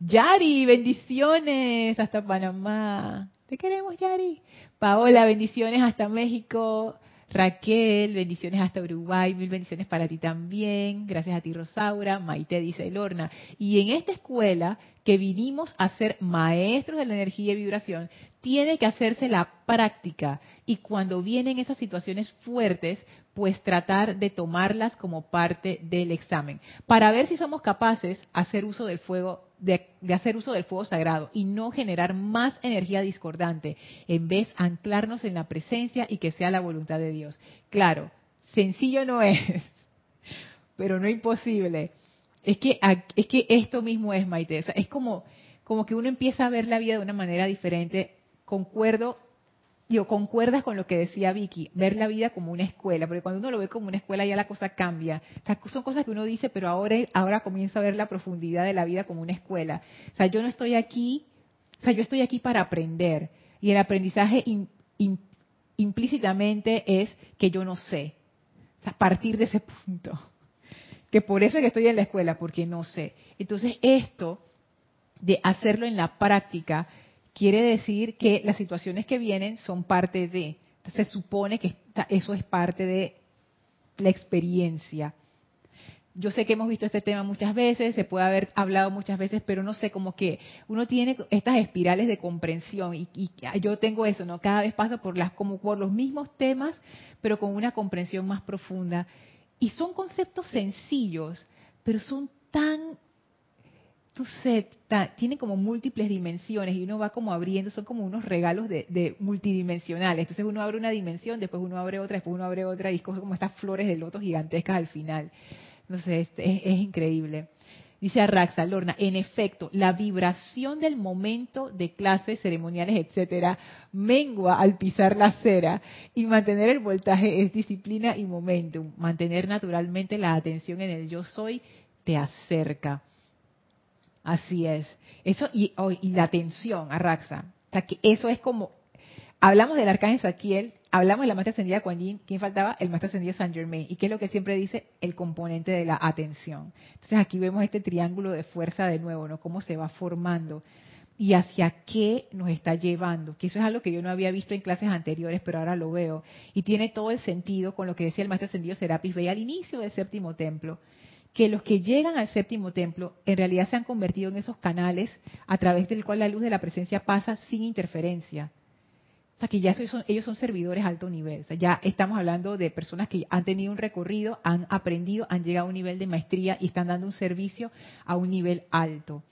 Yari, bendiciones hasta Panamá. Te queremos, Yari. Paola, bendiciones hasta México. Raquel, bendiciones hasta Uruguay, mil bendiciones para ti también. Gracias a ti, Rosaura. Maite dice Lorna. Y en esta escuela que vinimos a ser maestros de la energía y vibración, tiene que hacerse la práctica. Y cuando vienen esas situaciones fuertes, pues tratar de tomarlas como parte del examen, para ver si somos capaces hacer uso del fuego, de, hacer uso del fuego sagrado y no generar más energía discordante, en vez anclarnos en la presencia y que sea la voluntad de Dios. Claro, sencillo no es, pero no imposible. Es que, es que esto mismo es, Maite. es como, como que uno empieza a ver la vida de una manera diferente. Concuerdo yo concuerdas con lo que decía Vicky, ver la vida como una escuela, porque cuando uno lo ve como una escuela ya la cosa cambia. son cosas que uno dice, pero ahora, ahora comienza a ver la profundidad de la vida como una escuela. O sea, yo no estoy aquí O sea, yo estoy aquí para aprender. Y el aprendizaje implícitamente es que yo no sé. O sea, partir de ese punto. Que por eso es que estoy en la escuela, porque no sé. Entonces, esto de hacerlo en la práctica quiere decir que las situaciones que vienen son parte de. Se supone que eso es parte de la experiencia yo sé que hemos visto este tema muchas veces, se puede haber hablado muchas veces, pero no sé, como que uno tiene estas espirales de comprensión y, yo tengo eso, ¿no? Cada vez paso por las como por los mismos temas, pero con una comprensión más profunda. Y son conceptos sencillos, pero son tan tú sé, tienen como múltiples dimensiones y uno va como abriendo, son como unos regalos de, multidimensionales. Entonces uno abre una dimensión, después uno abre otra, después uno abre otra y es como estas flores de lotos gigantescas al final. No sé, es, es, increíble. Dice Arraxa, Lorna, en efecto, la vibración del momento de clases, ceremoniales, etcétera, mengua al pisar la cera y mantener el voltaje es disciplina y momentum. Mantener naturalmente la atención en el yo soy te acerca. Así es. Eso y, oh, y la atención, Arraxa. O sea, que eso es como, hablamos del arcángel Saquiel, hablamos de la maestra ascendida Kuan Yin, ¿quién faltaba? El maestro ascendido Saint Germain. ¿Y qué es lo que siempre dice? El componente de la atención. Entonces aquí vemos este triángulo de fuerza de nuevo, ¿no? Cómo se va formando y hacia qué nos está llevando. Que eso es algo que yo no había visto en clases anteriores, pero ahora lo veo. Y tiene todo el sentido con lo que decía el maestro ascendido Serapis Bey al inicio del séptimo templo. Que los que llegan al séptimo templo en realidad se han convertido en esos canales a través del cual la luz de la presencia pasa sin interferencia o sea, que ya son, ellos son servidores alto nivel. O sea, ya estamos hablando de personas que han tenido un recorrido, han aprendido, han llegado a un nivel de maestría y están dando un servicio a un nivel alto.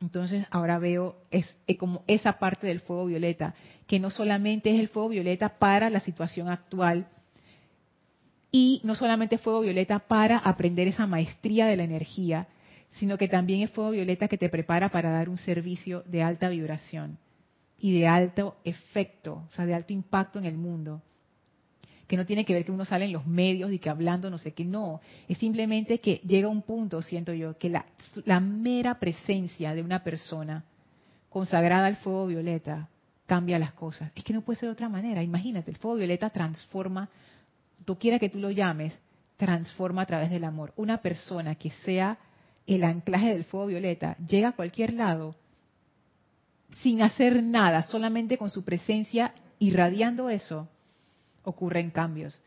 Entonces ahora veo es, como esa parte del fuego violeta, que no solamente es el fuego violeta para la situación actual y no solamente fuego violeta para aprender esa maestría de la energía, sino que también es fuego violeta que te prepara para dar un servicio de alta vibración y de alto efecto, o sea, de alto impacto en el mundo. Que no tiene que ver que uno sale en los medios y que hablando no sé qué, no. Es simplemente que llega un punto, siento yo, que la, la mera presencia de una persona consagrada al fuego violeta cambia las cosas. Es que no puede ser de otra manera. Imagínate, el fuego violeta transforma, tú quiera que tú lo llames, transforma a través del amor. Una persona que sea el anclaje del fuego violeta llega a cualquier lado sin hacer nada, solamente con su presencia irradiando eso, ocurren cambios.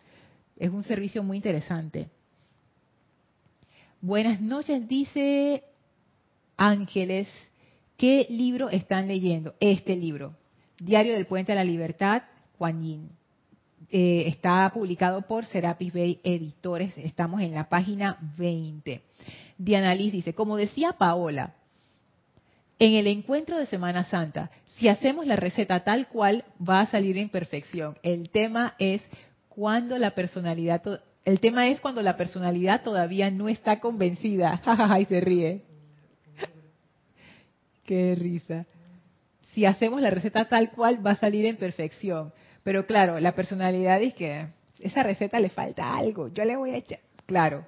Es un servicio muy interesante. Buenas noches, dice Ángeles. ¿Qué libro están leyendo? Este libro, Diario del Puente a la Libertad, Juan Yin. Eh, está publicado por Serapis Bay Editores. Estamos en la página 20. Diana Liz dice, como decía Paola, en el encuentro de Semana Santa, si hacemos la receta tal cual, va a salir en perfección. El tema es cuando la personalidad, el tema es cuando la personalidad todavía no está convencida. y se ríe. Qué risa. Si hacemos la receta tal cual, va a salir en perfección. Pero claro, la personalidad es que esa receta le falta algo. Yo le voy a echar. Claro,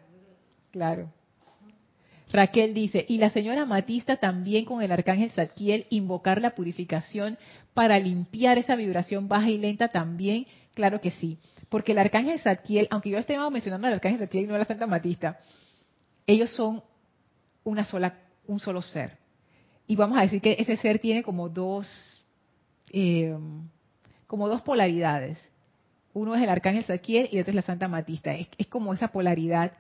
claro. Raquel dice, y la señora Matista también con el arcángel Zadkiel invocar la purificación para limpiar esa vibración baja y lenta también, claro que sí, porque el arcángel Zadkiel, aunque yo esté mencionando al arcángel Zadkiel y no a la Santa Matista, ellos son una sola, un solo ser. Y vamos a decir que ese ser tiene como dos, eh, como dos polaridades. Uno es el arcángel Zadkiel y otro es la Santa Matista. es como esa polaridad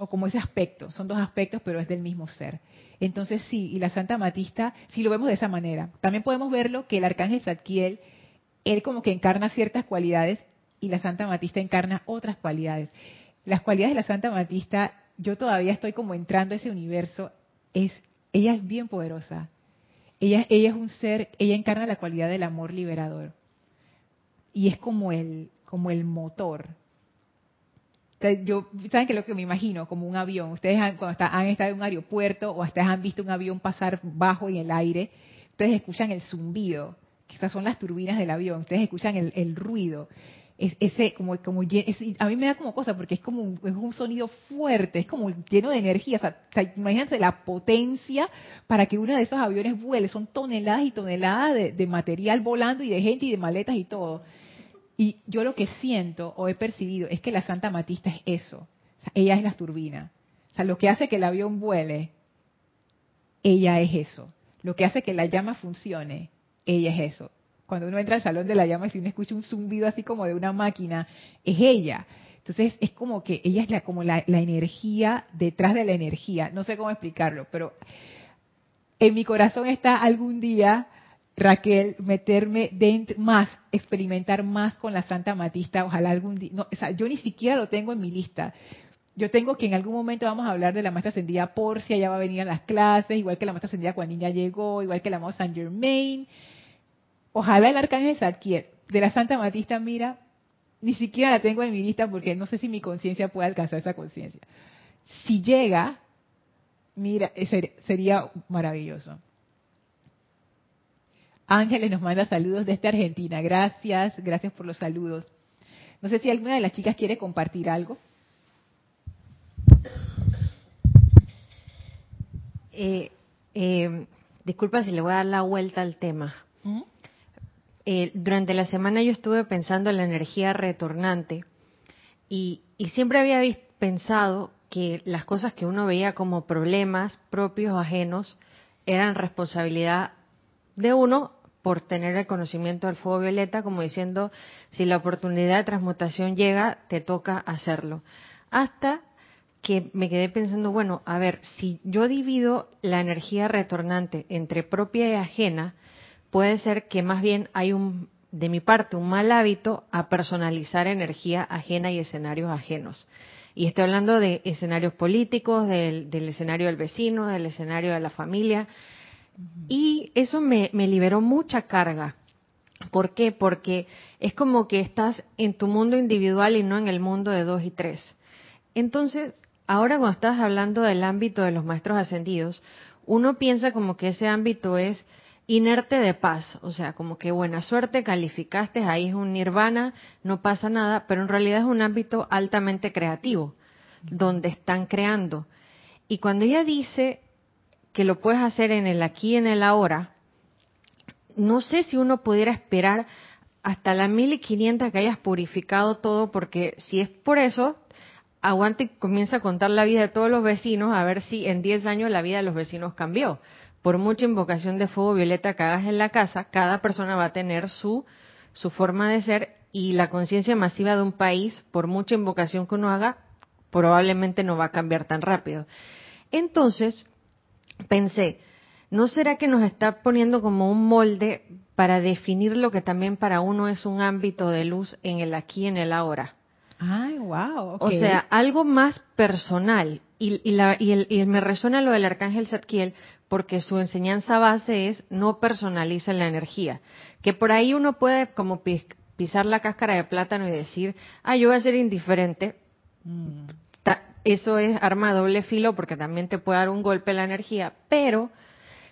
o como ese aspecto, son dos aspectos, pero es del mismo ser. Entonces sí, y la Santa Matista, sí lo vemos de esa manera. También podemos verlo que el arcángel Zadkiel, él como que encarna ciertas cualidades y la Santa Matista encarna otras cualidades. Las cualidades de la Santa Matista, yo todavía estoy como entrando a ese universo, es, ella es bien poderosa. Ella, ella es un ser, ella encarna la cualidad del amor liberador. Y es como el, como el motor yo, ¿saben qué es lo que me imagino? Como un avión. Ustedes han, cuando han estado en un aeropuerto o ustedes han visto un avión pasar bajo en el aire, ustedes escuchan el zumbido, que estas son las turbinas del avión, ustedes escuchan el, ruido. Es, ese como como a mí me da como cosa porque es como un, es un sonido fuerte es como lleno de energía o sea, imagínense la potencia para que uno de esos aviones vuele son toneladas y toneladas de, material volando y de gente y de maletas y todo. Y yo lo que siento o he percibido es que la Santa Matista es eso ella es la turbina. O sea lo que hace que el avión vuele ella es eso. Lo que hace que la llama funcione ella es eso cuando uno entra al salón de la llama y si uno escucha un zumbido así como de una máquina, es ella. Entonces es como que ella es la, como la, energía detrás de la energía. No sé cómo explicarlo, pero en mi corazón está algún día, Raquel, meterme dentro más, experimentar más con la Santa Matista. Ojalá algún día. No, o sea, yo ni siquiera lo tengo en mi lista. Yo tengo que en algún momento vamos a hablar de la maestra ascendida Porcia, ya va a venir a las clases, igual que la maestra ascendida cuando niña llegó, igual que la maestra Saint Germain. Ojalá el arcángel Zadkiel de la Santa Matista, mira, ni siquiera la tengo en mi lista porque no sé si mi conciencia puede alcanzar esa conciencia. Si llega, mira, sería maravilloso. Ángeles nos manda saludos desde Argentina. Gracias, gracias por los saludos. No sé si alguna de las chicas quiere compartir algo. Eh, eh, disculpa si le voy a dar la vuelta al tema. ¿Mm? Eh, durante la semana yo estuve pensando en la energía retornante y, siempre había pensado que las cosas que uno veía como problemas propios o ajenos eran responsabilidad de uno por tener el conocimiento del fuego violeta, como diciendo, si la oportunidad de transmutación llega, te toca hacerlo. Hasta que me quedé pensando, bueno, a ver, si yo divido la energía retornante entre propia y ajena, puede ser que más bien hay un, de mi parte, un mal hábito a personalizar energía ajena y escenarios ajenos. Y estoy hablando de escenarios políticos, del, escenario del vecino, del escenario de la familia. Y eso me, me liberó mucha carga. ¿Por qué? Porque es como que estás en tu mundo individual y no en el mundo de dos y tres. Entonces, ahora cuando estás hablando del ámbito de los maestros ascendidos, uno piensa como que ese ámbito es inerte de paz, o sea, como que buena suerte, calificaste, ahí es un nirvana, no pasa nada, pero en realidad es un ámbito altamente creativo, donde están creando. Y cuando ella dice que lo puedes hacer en el aquí y en el ahora, no sé si uno pudiera esperar hasta la 1500 que hayas purificado todo, porque si es por eso, aguante y comienza a contar la vida de todos los vecinos, a ver si en 10 años la vida de los vecinos cambió por mucha invocación de fuego violeta que hagas en la casa, cada persona va a tener su, su forma de ser y la conciencia masiva de un país, por mucha invocación que uno haga, probablemente no va a cambiar tan rápido. Entonces, pensé, ¿no será que nos está poniendo como un molde para definir lo que también para uno es un ámbito de luz en el aquí y en el ahora? Ay, wow. O sea, algo más personal. Y, y, me resuena lo del arcángel Zadkiel porque su enseñanza base es no personaliza la energía. Que por ahí uno puede como pisar la cáscara de plátano y decir, ah, yo voy a ser indiferente. Mm. Eso es arma doble filo porque también te puede dar un golpe la energía. Pero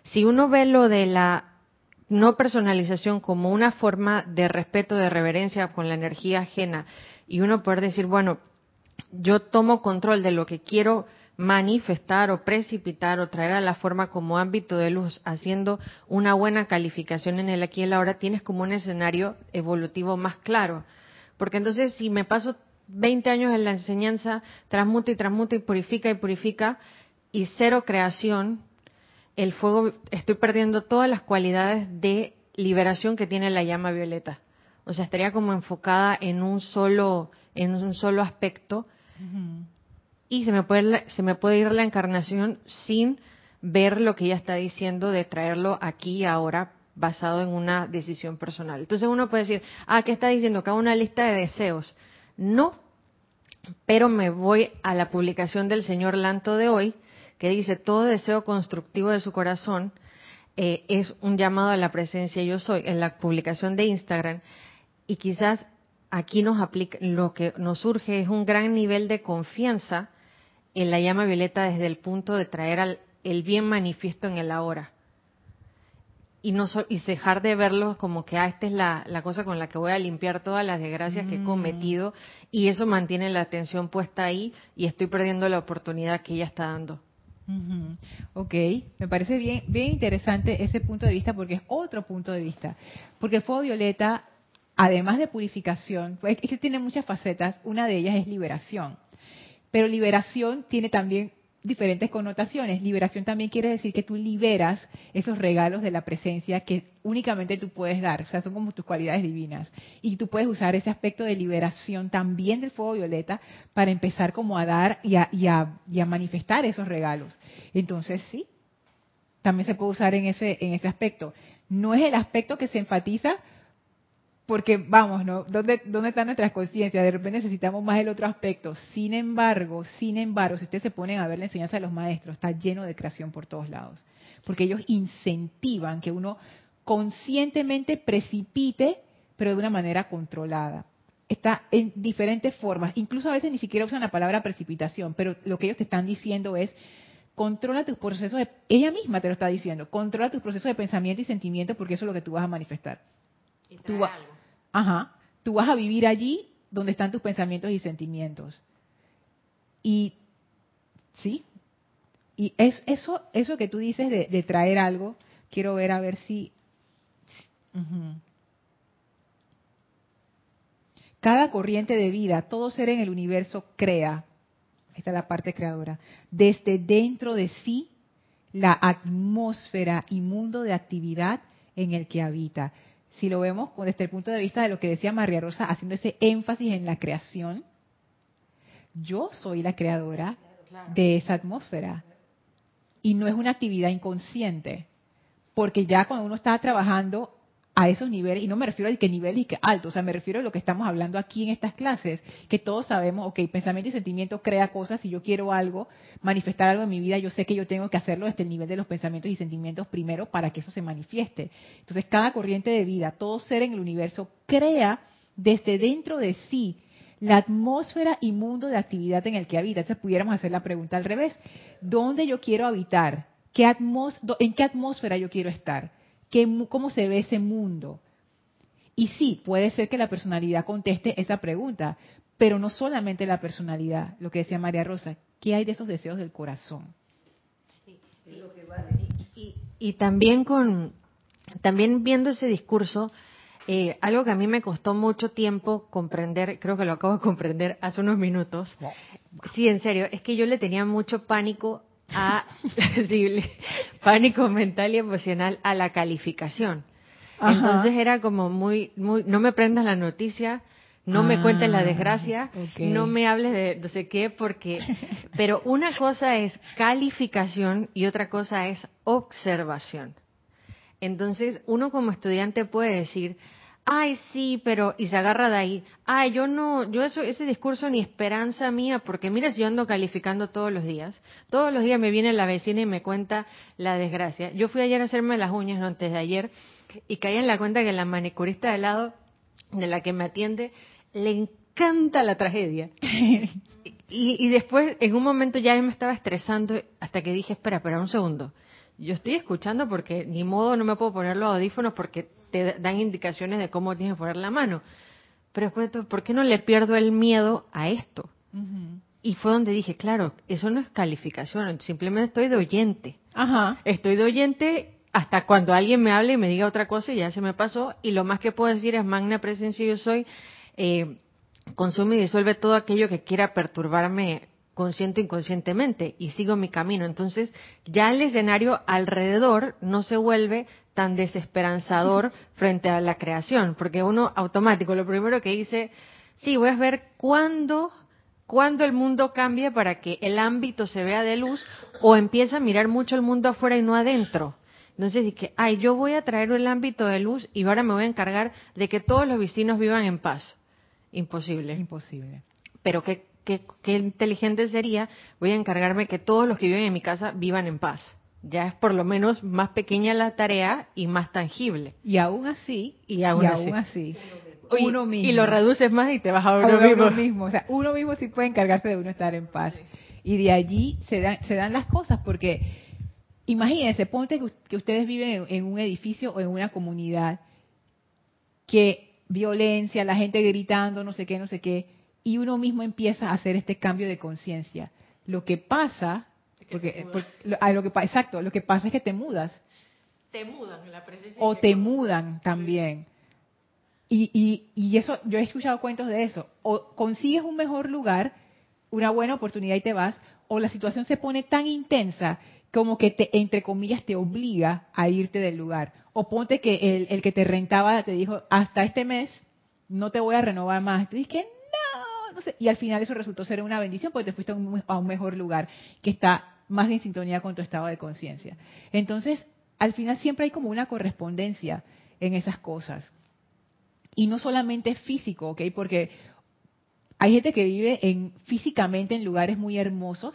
si uno ve lo de la no personalización como una forma de respeto, de reverencia con la energía ajena y uno poder decir, bueno, yo tomo control de lo que quiero manifestar o precipitar o traer a la forma como ámbito de luz, haciendo una buena calificación en el aquí y el ahora, tienes como un escenario evolutivo más claro. Porque entonces si me paso 20 años en la enseñanza, transmuta y transmuta y purifica y purifica, y cero creación, el fuego, estoy perdiendo todas las cualidades de liberación que tiene la llama violeta. O sea, estaría como enfocada en un solo, en un solo aspecto. Y se me, puede, se me puede ir la encarnación sin ver lo que ella está diciendo de traerlo aquí y ahora basado en una decisión personal. Entonces uno puede decir, ah, ¿qué está diciendo? Hago una lista de deseos. No, pero me voy a la publicación del señor Lanto de hoy, que dice, todo deseo constructivo de su corazón eh, es un llamado a la presencia yo soy, en la publicación de Instagram, y quizás aquí nos aplica, lo que nos surge es un gran nivel de confianza en la llama violeta desde el punto de traer al, el bien manifiesto en el ahora. y no y dejar de verlos como que ah, esta es la, la, cosa con la que voy a limpiar todas las desgracias que he mm. cometido y eso mantiene la atención puesta ahí y estoy perdiendo la oportunidad que ella está dando. Ok, me parece bien, bien interesante ese punto de vista porque es otro punto de vista. Porque el fuego violeta, además de purificación, pues, es que tiene muchas facetas, una de ellas es liberación. Pero liberación tiene también diferentes connotaciones. Liberación también quiere decir que tú liberas esos regalos de la presencia que únicamente tú puedes dar, o sea, son como tus cualidades divinas. Y tú puedes usar ese aspecto de liberación también del fuego violeta para empezar como a dar y a, y a, manifestar esos regalos. Entonces, sí, también se puede usar en ese, en ese aspecto. No es el aspecto que se enfatiza porque vamos, ¿no? ¿Dónde, ¿Dónde está nuestra conciencia? De repente necesitamos más el otro aspecto. Sin embargo, sin embargo, si ustedes se ponen a ver la enseñanza de los maestros, está lleno de creación por todos lados. Porque ellos incentivan que uno conscientemente precipite, pero de una manera controlada. Está en diferentes formas. Incluso a veces ni siquiera usan la palabra precipitación, pero lo que ellos te están diciendo es, controla tus procesos de, ella misma te lo está diciendo, controla tus procesos de pensamiento y sentimiento porque eso es lo que tú vas a manifestar. tú, Ajá. Tú vas a vivir allí donde están tus pensamientos y sentimientos. Y sí, y es eso, eso que tú dices de, traer algo, quiero ver a ver si. Cada corriente de vida, todo ser en el universo crea. Esta es la parte creadora. Desde dentro de sí, la atmósfera y mundo de actividad en el que habita si lo vemos desde el punto de vista de lo que decía María Rosa, haciendo ese énfasis en la creación, yo soy la creadora de esa atmósfera. Y no es una actividad inconsciente, porque ya cuando uno está trabajando a esos niveles, y no me refiero a que nivel y que alto, o sea, me refiero a lo que estamos hablando aquí en estas clases, que todos sabemos, ok, pensamiento y sentimiento crea cosas, si yo quiero algo, manifestar algo en mi vida, yo sé que yo tengo que hacerlo desde el nivel de los pensamientos y sentimientos primero para que eso se manifieste. Entonces, cada corriente de vida, todo ser en el universo, crea desde dentro de sí la atmósfera y mundo de actividad en el que habita. Entonces, pudiéramos hacer la pregunta al revés. ¿Dónde yo quiero habitar? ¿Qué ¿En qué atmósfera yo quiero estar? Cómo se ve ese mundo. Y sí, puede ser que la personalidad conteste esa pregunta, pero no solamente la personalidad, lo que decía María Rosa, ¿qué hay de esos deseos del corazón? Y, también con, también viendo ese discurso, eh, algo que a mí me costó mucho tiempo comprender, creo que lo acabo de comprender hace unos minutos. Sí, en serio, es que yo le tenía mucho pánico a pánico mental y emocional a la calificación. Entonces era como muy, muy, no me prendas la noticia, no me cuentes la ah, desgracia, no me hables de no sé qué, porque, pero una cosa es calificación y otra cosa es observación. Entonces uno como estudiante puede decir, ay, sí, pero, y se agarra de ahí, ay, yo no, yo eso, ese discurso ni esperanza mía, porque mira, si yo ando calificando todos los días, todos los días me viene la vecina y me cuenta la desgracia. Yo fui ayer a hacerme las uñas, no antes de ayer, y caí en la cuenta que la manicurista de lado, de la que me atiende, le encanta la tragedia. y, y después, en un momento ya me estaba estresando, hasta que dije, espera, espera un segundo. Yo estoy escuchando porque ni modo no me puedo poner los audífonos porque te dan indicaciones de cómo tienes que poner la mano. Pero después, ¿por qué no le pierdo el miedo a esto? Y fue donde dije, claro, eso no es calificación, simplemente estoy de oyente. Ajá. Estoy de oyente hasta cuando alguien me hable y me diga otra cosa y ya se me pasó. Y lo más que puedo decir es, magna presencia yo soy, eh, consume y disuelve todo aquello que quiera perturbarme consciente o inconscientemente y sigo mi camino. Entonces ya el escenario alrededor no se vuelve tan desesperanzador frente a la creación, porque uno automático, lo primero que dice, sí, voy a ver cuándo, cuándo el mundo cambia para que el ámbito se vea de luz o empieza a mirar mucho el mundo afuera y no adentro. Entonces dije, ay, yo voy a traer el ámbito de luz y ahora me voy a encargar de que todos los vecinos vivan en paz. Imposible. Imposible. Pero qué, qué, qué inteligente sería, voy a encargarme que todos los que viven en mi casa vivan en paz ya es por lo menos más pequeña la tarea y más tangible. Y aún así, y aún, así, uno mismo. Y lo reduces más y te vas a uno, mismo. O sea, uno mismo sí puede encargarse de uno estar en paz. Y de allí se dan, se dan las cosas porque imagínense, ponte que, ustedes viven en, un edificio o en una comunidad que violencia, la gente gritando, no sé qué, no sé qué, y uno mismo empieza a hacer este cambio de conciencia. Lo que pasa, porque, a lo que exacto, lo que pasa es que te mudas. Te mudan en la presencia. O te mudan también. Y, y, y eso, yo he escuchado cuentos de eso. O consigues un mejor lugar, una buena oportunidad y te vas, o la situación se pone tan intensa como que te, entre comillas, te obliga a irte del lugar. O ponte que el, el que te rentaba te dijo, hasta este mes no te voy a renovar más. Tú dices no, Y al final eso resultó ser una bendición porque te fuiste a un, mejor lugar que está más en sintonía con tu estado de conciencia. Entonces, al final siempre hay como una correspondencia en esas cosas. Y no solamente físico, ¿ok? Porque hay gente que vive en, físicamente en lugares muy hermosos,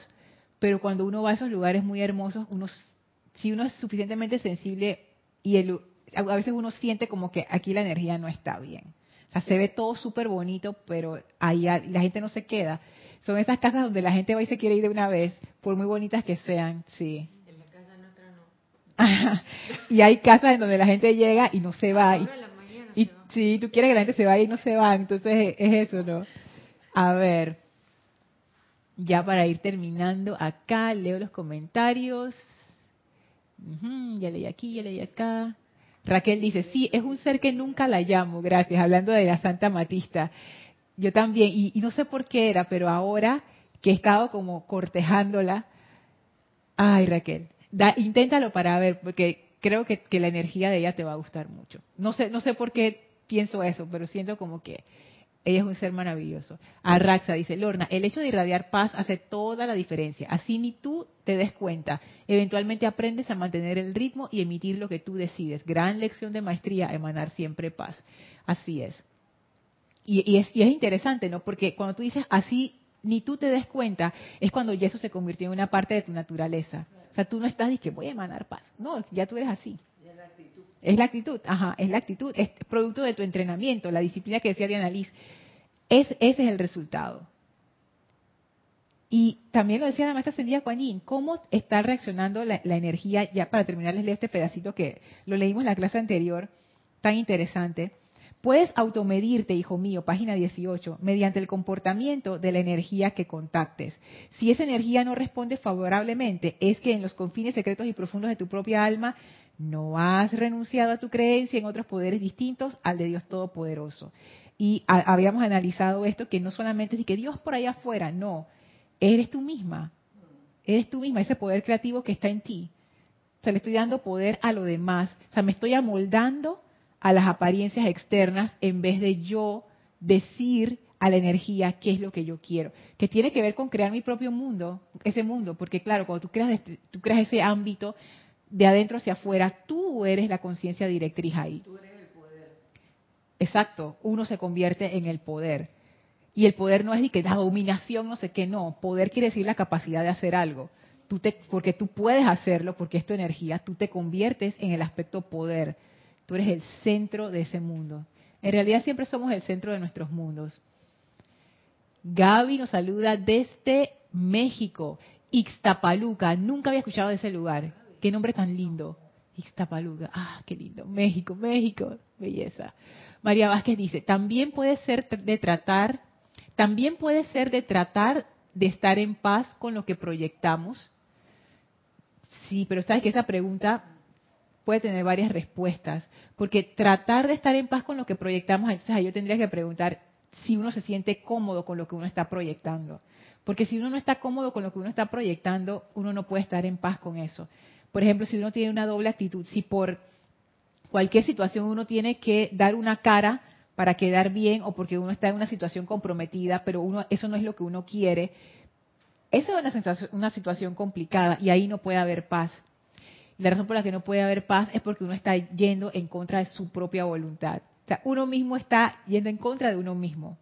pero cuando uno va a esos lugares muy hermosos, uno, si uno es suficientemente sensible y a veces uno siente como que aquí la energía no está bien. Sea, se ve todo súper bonito, pero ahí la gente no se queda. Son esas casas donde la gente va y se quiere ir de una vez, por muy bonitas que sean, sí. En la casa nuestra no. y hay casas en donde la gente llega y no se va. Y, y sí, tú quieres que la gente se vaya y no se va, entonces es eso, ¿no? A ver, ya para ir terminando acá, leo los comentarios. ya leí aquí, ya leí acá. Raquel dice, sí, es un ser que nunca la llamo, gracias, hablando de la Santa Matista. Yo también, y, no sé por qué era, pero ahora que he estado como cortejándola, ay Raquel, da, inténtalo para ver, porque creo que, que la energía de ella te va a gustar mucho. No sé, no sé por qué pienso eso, pero siento como que ella es un ser maravilloso. Arraxa dice, Lorna, el hecho de irradiar paz hace toda la diferencia. Así ni tú te des cuenta. Eventualmente aprendes a mantener el ritmo y emitir lo que tú decides. Gran lección de maestría, emanar siempre paz. Así es. Y, es, interesante, ¿no? Porque cuando tú dices así ni tú te des cuenta, es cuando ya eso se convirtió en una parte de tu naturaleza. O sea, tú no estás diciendo, voy a emanar paz. No, ya tú eres así. Es la actitud, ajá, es la actitud, es producto de tu entrenamiento, la disciplina que decía Diana Liz. Es, ese es el resultado. Y también lo decía la maestra Ascendida Kuan cómo está reaccionando la, energía, ya para terminar les leo este pedacito que lo leímos en la clase anterior, tan interesante. Puedes automedirte, hijo mío, página 18, mediante el comportamiento de la energía que contactes. Si esa energía no responde favorablemente, es que en los confines secretos y profundos de tu propia alma no has renunciado a tu creencia en otros poderes distintos al de Dios Todopoderoso. Y habíamos analizado esto, que no solamente es que Dios por allá afuera, no, eres tú misma, eres tú misma, ese poder creativo que está en ti. O sea, le estoy dando poder a lo demás, o sea, me estoy amoldando a las apariencias externas en vez de yo decir a la energía qué es lo que yo quiero, que tiene que ver con crear mi propio mundo, ese mundo, porque claro, cuando creas, este, tú creas ese ámbito, de adentro hacia afuera, tú eres la conciencia directriz ahí. Tú eres el poder. Exacto, uno se convierte en el poder. Y el poder no es de que la dominación, no sé qué, no. Poder quiere decir la capacidad de hacer algo. Tú te, porque tú puedes hacerlo, porque es tu energía, tú te conviertes en el aspecto poder. Tú eres el centro de ese mundo. En realidad siempre somos el centro de nuestros mundos. Gaby nos saluda desde México, Ixtapaluca. Nunca había escuchado de ese lugar. Qué nombre tan lindo. Ixtapaluga. Ah, qué lindo. México, México. Belleza. María Vázquez dice, también puede ser de tratar, también puede ser de tratar de estar en paz con lo que proyectamos. Sí, pero sabes que esa pregunta puede tener varias respuestas, porque tratar de estar en paz con lo que proyectamos, entonces yo tendría que preguntar si uno se siente cómodo con lo que uno está proyectando. Porque si uno no está cómodo con lo que uno está proyectando, uno no puede estar en paz con eso. Por ejemplo, si uno tiene una doble actitud, si por cualquier situación uno tiene que dar una cara para quedar bien o porque uno está en una situación comprometida, pero uno eso no es lo que uno quiere, eso es una, una situación complicada y ahí no puede haber paz. La razón por la que no puede haber paz es porque uno está yendo en contra de su propia voluntad. O sea, uno mismo está yendo en contra de uno mismo.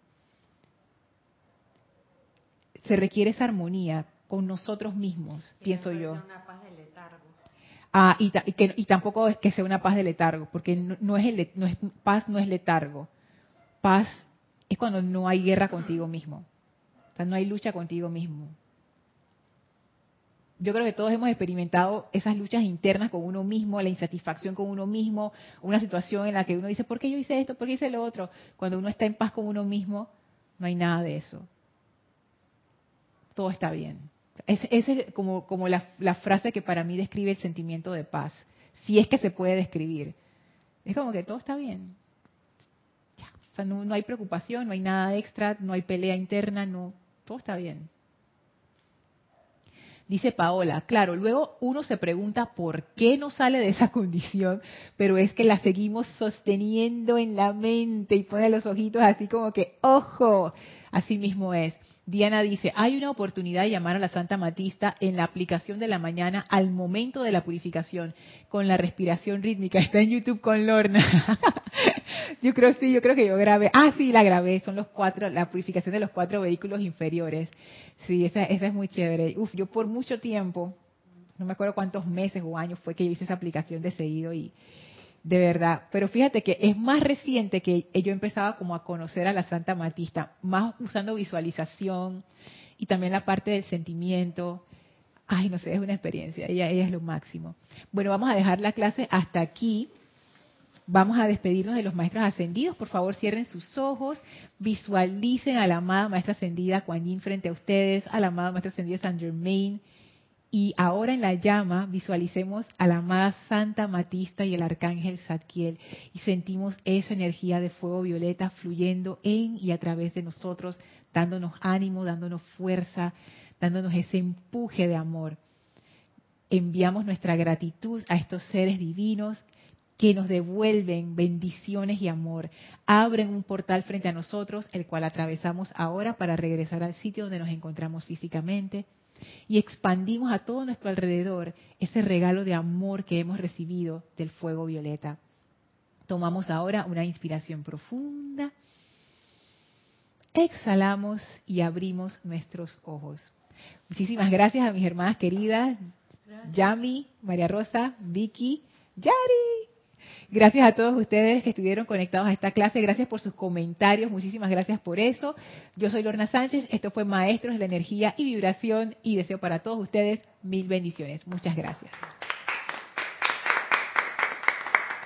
Se requiere esa armonía con nosotros mismos, pienso yo. Una paz de letargo. Ah, y, que, y, tampoco es que sea una paz de letargo, porque no, es el, no paz no es letargo. Paz es cuando no hay guerra contigo mismo. O sea, no hay lucha contigo mismo. yo creo que todos hemos experimentado esas luchas internas con uno mismo, la insatisfacción con uno mismo, una situación en la que uno dice, ¿por qué yo hice esto? ¿Por qué hice lo otro? Cuando uno está en paz con uno mismo, no hay nada de eso. Todo está bien. Esa es como, como la, frase que para mí describe el sentimiento de paz, si es que se puede describir. Es como que todo está bien. O sea, no, no hay preocupación, no hay nada extra, no hay pelea interna, no, todo está bien. Dice Paola, claro, luego uno se pregunta por qué no sale de esa condición, pero es que la seguimos sosteniendo en la mente y pone los ojitos así como que, ojo, así mismo es. Diana dice, hay una oportunidad de llamar a la Santa Matista en la aplicación de la mañana al momento de la purificación, con la respiración rítmica. Está en YouTube con Lorna. yo creo sí, yo creo que yo grabé. Ah, sí, la grabé. Son los cuatro, la purificación de los cuatro vehículos inferiores. Sí, esa, esa es muy chévere. Uf, yo por mucho tiempo, no me acuerdo cuántos meses o años fue que yo hice esa aplicación de seguido y de verdad. Pero fíjate que es más reciente que yo empezaba como a conocer a la Santa Matista, más usando visualización y también la parte del sentimiento. Ay, no sé, es una experiencia, ella, ella es lo máximo. Bueno, vamos a dejar la clase hasta aquí. Vamos a despedirnos de los maestros ascendidos. Por favor, cierren sus ojos, visualicen a la amada maestra ascendida Kuan Yin frente a ustedes, a la amada maestra ascendida Saint Germain, y ahora en la llama visualicemos a la amada Santa Matista y el arcángel Zadkiel y sentimos esa energía de fuego violeta fluyendo en y a través de nosotros, dándonos ánimo, dándonos fuerza, dándonos ese empuje de amor. Enviamos nuestra gratitud a estos seres divinos que nos devuelven bendiciones y amor. Abren un portal frente a nosotros, el cual atravesamos ahora para regresar al sitio donde nos encontramos físicamente y expandimos a todo nuestro alrededor ese regalo de amor que hemos recibido del fuego violeta. Tomamos ahora una inspiración profunda, exhalamos y abrimos nuestros ojos. Muchísimas gracias a mis hermanas queridas, Yami, María Rosa, Vicky, Yari. Gracias a todos ustedes que estuvieron conectados a esta clase. Gracias por sus comentarios. Muchísimas gracias por eso. Yo soy Lorna Sánchez. Esto fue Maestros de la Energía y Vibración y deseo para todos ustedes mil bendiciones. Muchas gracias.